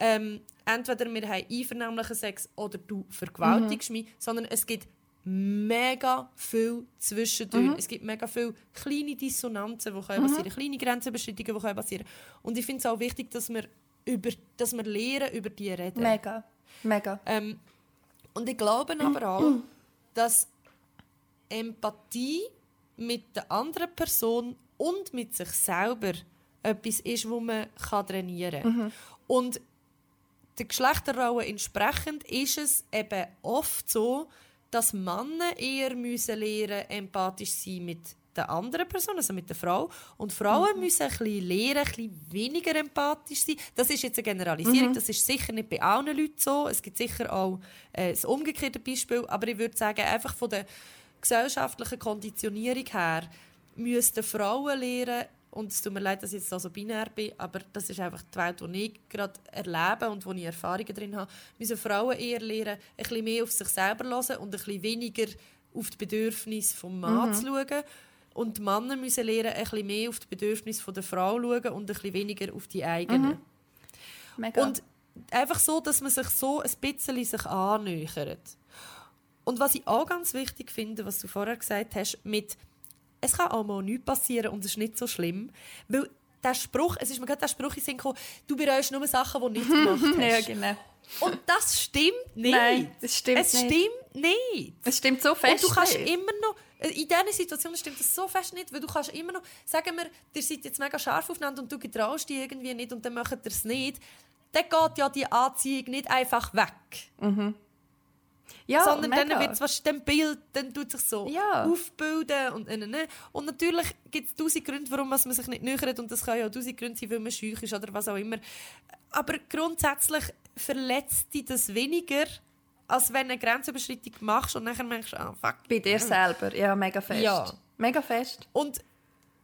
ähm, entweder wir haben einvernehmlichen Sex oder du vergewaltigst mich, sondern es gibt mega viel Zwischendrin. Es gibt mega viele kleine Dissonanzen, die können passieren, kleine Grenzüberschreitungen, die können passieren. Und ich finde es auch wichtig, dass wir, über, dass wir lernen, über die reden. Mega. Mega. Ähm, und ich glaube aber auch, dass Empathie mit der anderen Person und mit sich selber etwas ist, wo man kann trainieren kann. Und der Geschlechterrolle entsprechend ist es eben oft so, dass Männer eher müssen lernen empathisch sein mit der anderen Person, also mit der Frau. Und Frauen müssen ein bisschen lernen, ein bisschen weniger empathisch sein. Das ist jetzt eine Generalisierung, das ist sicher nicht bei allen Leuten so. Es gibt sicher auch äh, das umgekehrte Beispiel, aber ich würde sagen, einfach von der gesellschaftlichen Konditionierung her müssten Frauen lernen, und es tut mir leid, dass ich jetzt da so binär bin, aber das ist einfach die Welt, die ich gerade erlebe und wo ich Erfahrungen drin habe, müssen Frauen eher lernen, ein bisschen mehr auf sich selber zu hören und ein bisschen weniger auf die Bedürfnisse des Mann zu schauen. Und die Männer müssen lernen, ein bisschen mehr auf die Bedürfnisse der Frau zu schauen und ein bisschen weniger auf die eigenen. Mega. Und einfach so, dass man sich so ein bisschen sich annähert. Und was ich auch ganz wichtig finde, was du vorher gesagt hast, mit es kann auch mal nichts passieren und es ist nicht so schlimm, weil der Spruch, es ist mir gerade der Spruch in Sinn gekommen, du bereust nur Sachen, die du nicht gemacht hast. ja, genau. Und das stimmt nicht. Nein, das stimmt es nicht. stimmt nicht. Es stimmt so fest. Und du kannst nicht. immer noch, in diesen Situationen stimmt das so fest nicht, weil du kannst immer noch, sagen wir, ihr seid jetzt mega scharf aufeinander und du getraust dich irgendwie nicht und dann macht ihr es nicht, dann geht ja die Anziehung nicht einfach weg. ja, sondern mega. dann wird es was dem Bild, dann tut sich so Ja. aufbilden und, und, und, und natürlich gibt es tausend Gründe, warum man sich nicht nähert und das kann ja auch tausend Gründe sein, weil man schüch ist oder was auch immer. Aber grundsätzlich verletzt dich das weniger, als wenn du eine Grenzüberschreitung machst und nachher merkst, ah fuck. Bei dir selber, ja, mega fest. Ja. Mega fest. Und,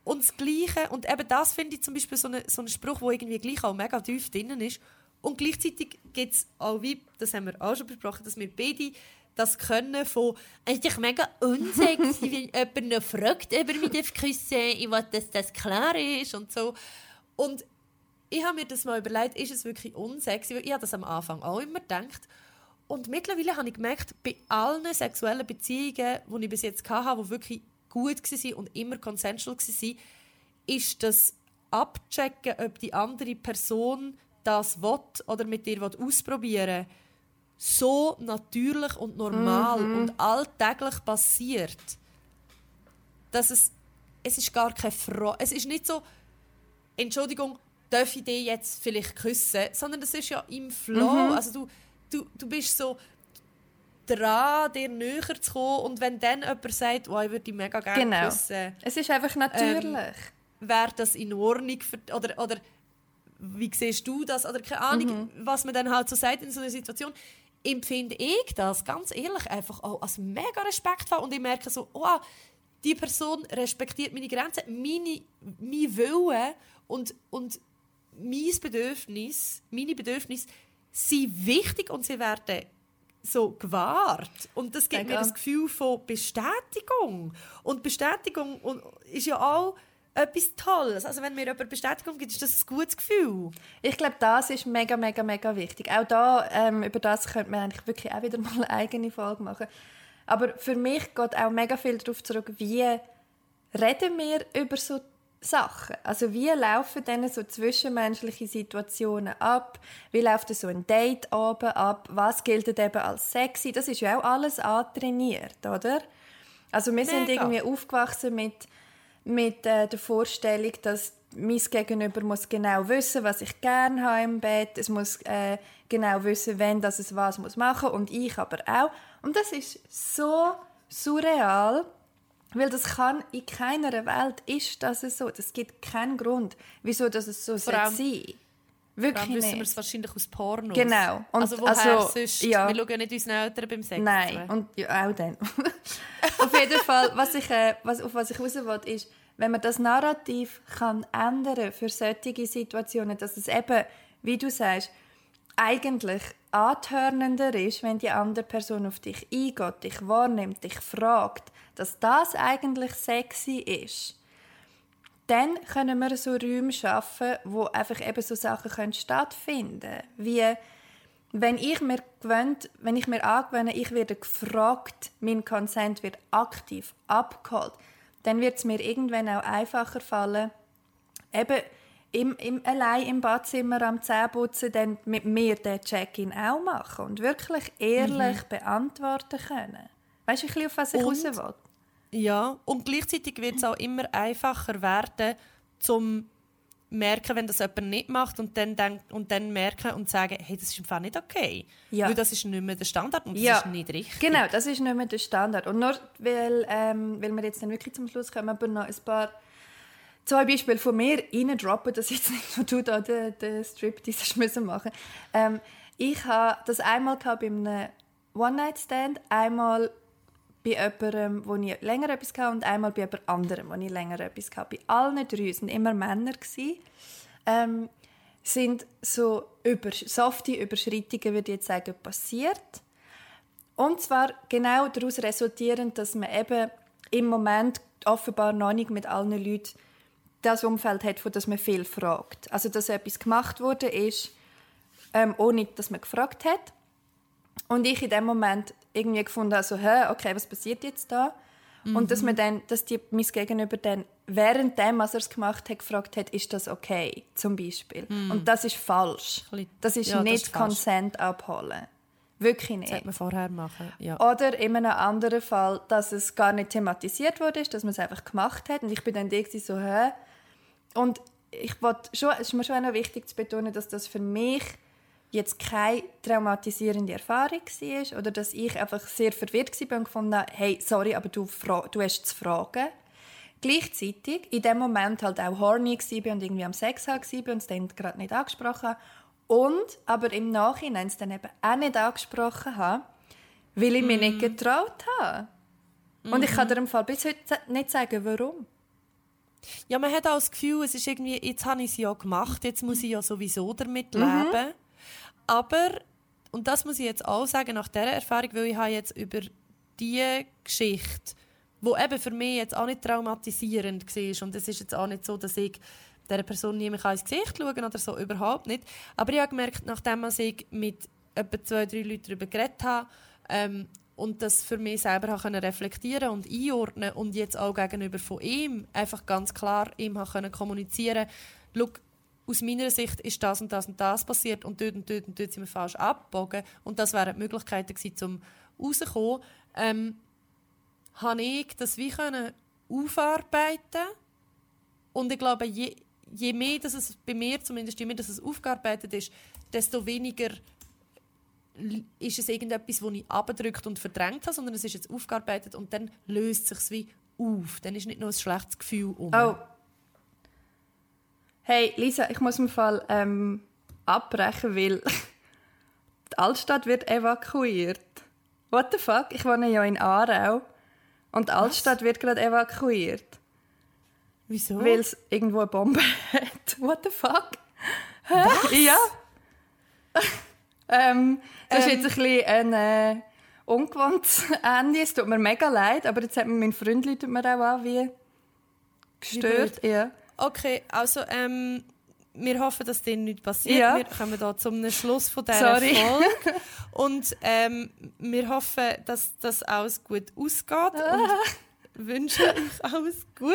und das Gleiche, und eben das finde ich zum Beispiel so, eine, so einen Spruch, der irgendwie gleich auch mega tief drin ist. Und gleichzeitig gibt es auch, wie, das haben wir auch schon besprochen, dass wir beide das können von «Es ist doch mega unsexy, wenn jemand noch fragt, ob er mich küssen ich will, dass das klar ist» und so. Und ich habe mir das mal überlegt, ist es wirklich unsexy? Weil ich habe das am Anfang auch immer gedacht. Und mittlerweile habe ich gemerkt, bei allen sexuellen Beziehungen, die ich bis jetzt hatte, die wirklich gut waren und immer consensual waren, ist das Abchecken, ob die andere Person das will oder mit dir will ausprobieren so natürlich und normal und alltäglich passiert, dass es, es ist gar keine Frage. Es ist nicht so, Entschuldigung, darf ich dich jetzt vielleicht küssen, sondern das ist ja im Flow. Also du, du, du bist so dran, dir näher zu kommen. Und wenn dann jemand sagt, oh, ich würde dich mega gerne Genau. küssen, Es ist einfach natürlich. wäre das in Ordnung für, oder, oder wie siehst du das? Oder keine Ahnung, was man dann halt so sagt in so einer Situation, empfinde ich das ganz ehrlich einfach auch als mega respektvoll. Und ich merke so, oh, die Person respektiert meine Grenzen, meine, mein Willen und, und mein Bedürfnis, meine Bedürfnisse sind wichtig und sie werden so gewahrt. Und das gibt mir das Gefühl von Bestätigung. Und Bestätigung ist ja auch etwas Tolles. Also wenn mir jemand Bestätigung gibt, ist das ein gutes Gefühl. Ich glaube, das ist mega, mega, mega wichtig. Auch da, ähm, über das könnte man eigentlich wirklich auch wieder mal eine eigene Folge machen. Aber für mich geht auch mega viel darauf zurück, wie reden wir über so Sachen. Also wie laufen dann so zwischenmenschliche Situationen ab? Wie läuft so ein Date oben ab? Was gilt eben als sexy? Das ist ja auch alles antrainiert, oder? Also wir sind Mega. irgendwie aufgewachsen mit, mit äh, der Vorstellung, dass mein Gegenüber muss genau wissen, was ich gerne habe im Bett. Es muss äh, genau wissen, wenn das es was muss machen und ich aber auch. Und das ist so surreal, weil das kann in keiner Welt ist das so. Das gibt keinen Grund, wieso das es so sein sollte. Wirklich Dann wissen wir es wahrscheinlich aus Pornos. Genau. Und also woher also, sonst? Ja. Wir schauen nicht unseren Eltern beim Sex Nein, und ja, auch dann. auf jeden Fall, was ich, äh, was, auf was ich raus will, ist, wenn man das Narrativ kann ändern für solche Situationen, dass es eben, wie du sagst, eigentlich antörnender ist, wenn die andere Person auf dich eingeht, dich wahrnimmt, dich fragt, dass das eigentlich sexy ist dann können wir so Räume schaffen, wo einfach eben so Sachen können stattfinden. Wie wenn ich mir gewöhnt, wenn ich mir angewöhne, ich werde gefragt, mein Consent wird aktiv abgeholt, dann wird es mir irgendwann auch einfacher fallen, eben im, im, allein im Badzimmer am Zähneputzen dann mit mir den Check-in auch machen und wirklich ehrlich mhm. beantworten können. Weißt du, auf was ich raus will? Ja, und gleichzeitig wird es auch immer einfacher werden, zum merken, wenn das jemand nicht macht und dann, denk, und dann merken und sagen, hey, das ist einfach nicht okay. Ja. Weil das ist nicht mehr der Standard und das ja. ist nicht richtig. Genau, das ist nicht mehr der Standard. Und nur weil, ähm, weil wir jetzt dann wirklich zum Schluss kommen, aber noch ein paar zwei Beispiele von mir reindroppen, dass jetzt nicht nur du da den, den Strip müssen machen ähm, Ich habe das einmal bei einem One-Night-Stand, einmal bei jemandem, wo ich länger etwas hatte und einmal bei jemand anderem, wo ich länger etwas hatte. Bei allen drei waren immer Männer. Ähm, sind so über, softe Überschreitungen, würde ich jetzt sagen, passiert. Und zwar genau daraus resultierend, dass man eben im Moment offenbar noch nicht mit allen Leuten das Umfeld hat, von das man viel fragt. Also dass etwas gemacht wurde ist, ähm, ohne dass man gefragt hat. Und ich in dem Moment irgendwie gefunden also, hä, okay, was passiert jetzt da? Mhm. Und dass man dann, dass die, mein Gegenüber dann während dem, was er es gemacht hat, gefragt hat, ist das okay, zum Beispiel. Mhm. Und das ist falsch. Das ist ja, nicht Consent abholen. Wirklich nicht. Das hätte man vorher machen. Ja. Oder in einem anderen Fall, dass es gar nicht thematisiert wurde, dass man es einfach gemacht hat. Und ich bin dann so, hä? Und ich schon, es ist mir schon auch wichtig zu betonen, dass das für mich jetzt keine traumatisierende Erfahrung war oder dass ich einfach sehr verwirrt war und gefunden habe, hey, sorry, aber du, du hast zu fragen. Gleichzeitig in dem Moment halt auch horny war und irgendwie am Sex war und es dann gerade nicht angesprochen habe. Und aber im Nachhinein es dann eben auch nicht angesprochen habe, weil ich mm. mich nicht mhm. getraut habe. Und ich kann mhm. dir im Fall bis heute nicht sagen, warum. Ja, man hat auch das Gefühl, es ist irgendwie, jetzt habe ich es ja gemacht, jetzt muss ich ja sowieso damit mhm. leben. Aber, und das muss ich jetzt auch sagen, nach dieser Erfahrung, weil ich habe jetzt über diese Geschichte, wo eben für mich jetzt auch nicht traumatisierend war, und es ist jetzt auch nicht so, dass ich dieser Person nie mehr ins Gesicht schauen kann oder so, überhaupt nicht. Aber ich habe gemerkt, nachdem ich mit etwa zwei, drei Leuten darüber geredet habe, ähm, und das für mich selber können reflektieren und einordnen und jetzt auch gegenüber von ihm einfach ganz klar ihm können kommunizieren Schau, aus meiner Sicht ist das und das und das passiert und dort und dort und dort sind wir falsch abgebogen und das wären die Möglichkeiten gewesen, um rauszukommen, ähm, habe ich das wie können aufarbeiten und ich glaube, je, je mehr dass es bei mir zumindest, je mehr dass es aufgearbeitet ist, desto weniger ist es irgendetwas, das ich abgedrückt und verdrängt habe, sondern es ist jetzt aufgearbeitet und dann löst es sich wie auf. Dann ist nicht nur ein schlechtes Gefühl um. Oh, Hey, Lisa, ich muss im Fall ähm, abbrechen, weil die Altstadt wird evakuiert. What the fuck? Ich wohne ja in Aarau und die Altstadt Was? wird gerade evakuiert. Wieso? Weil es irgendwo eine Bombe hat. What the fuck? Was? Ja. ähm, das ähm. ist jetzt ein bisschen ein äh, ungewohntes Ende. Es tut mir mega leid, aber jetzt hat mir mein Freund mir auch an, wie gestört. Wie ja. Okay, also ähm, wir hoffen, dass dem nichts passiert. Ja. Wir kommen da zum Schluss von dieser Sorry. Folge. Und ähm, wir hoffen, dass das alles gut ausgeht. Ah. Und wünschen euch alles Gute.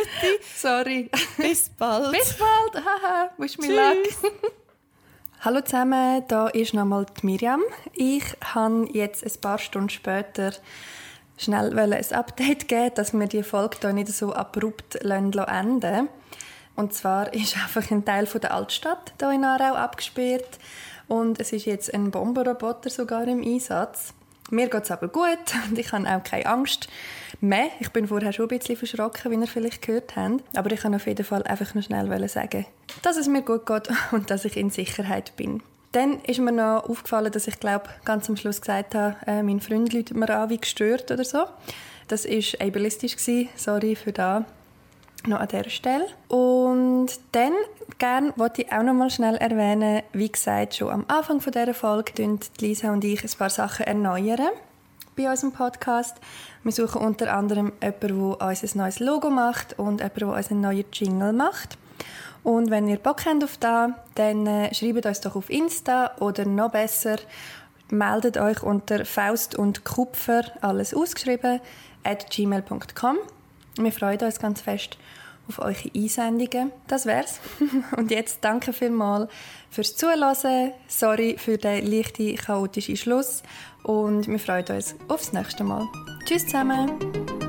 Sorry. Bis bald. Bis bald. Haha. Wish me luck. Hallo zusammen, da ist nochmal Miriam. Ich habe jetzt ein paar Stunden später schnell ein Update geben, dass wir die Folge hier nicht so abrupt enden Und zwar ist einfach ein Teil der Altstadt hier in Aarau abgesperrt und es ist jetzt ein Bomberroboter sogar im Einsatz. Mir geht es aber gut und ich habe auch keine Angst mehr. Ich bin vorher schon ein bisschen verschrocken, wie ihr vielleicht gehört habt. Aber ich kann auf jeden Fall einfach nur schnell sagen, dass es mir gut geht und dass ich in Sicherheit bin. Dann ist mir noch aufgefallen, dass ich glaube ganz am Schluss gesagt habe, äh, mein Freund läutet mir an wie gestört oder so. Das war ableistisch, sorry für das noch an dieser Stelle. Und dann gerne wollte ich auch noch mal schnell erwähnen, wie gesagt, schon am Anfang dieser Folge tun Lisa und ich ein paar Sachen erneuern bei unserem Podcast. Wir suchen unter anderem jemanden, der uns ein neues Logo macht und jemanden, der uns einen neuen Jingle macht. Und wenn ihr Bock habt auf das, dann äh, schreibt uns doch auf Insta oder noch besser, meldet euch unter Faust und Kupfer, alles ausgeschrieben, at gmail.com. Wir freuen uns ganz fest auf eure Einsendungen. Das wär's. Und jetzt danke vielmals fürs Zuhören. Sorry für den leichten chaotischen Schluss. Und wir freuen uns aufs nächste Mal. Tschüss zusammen.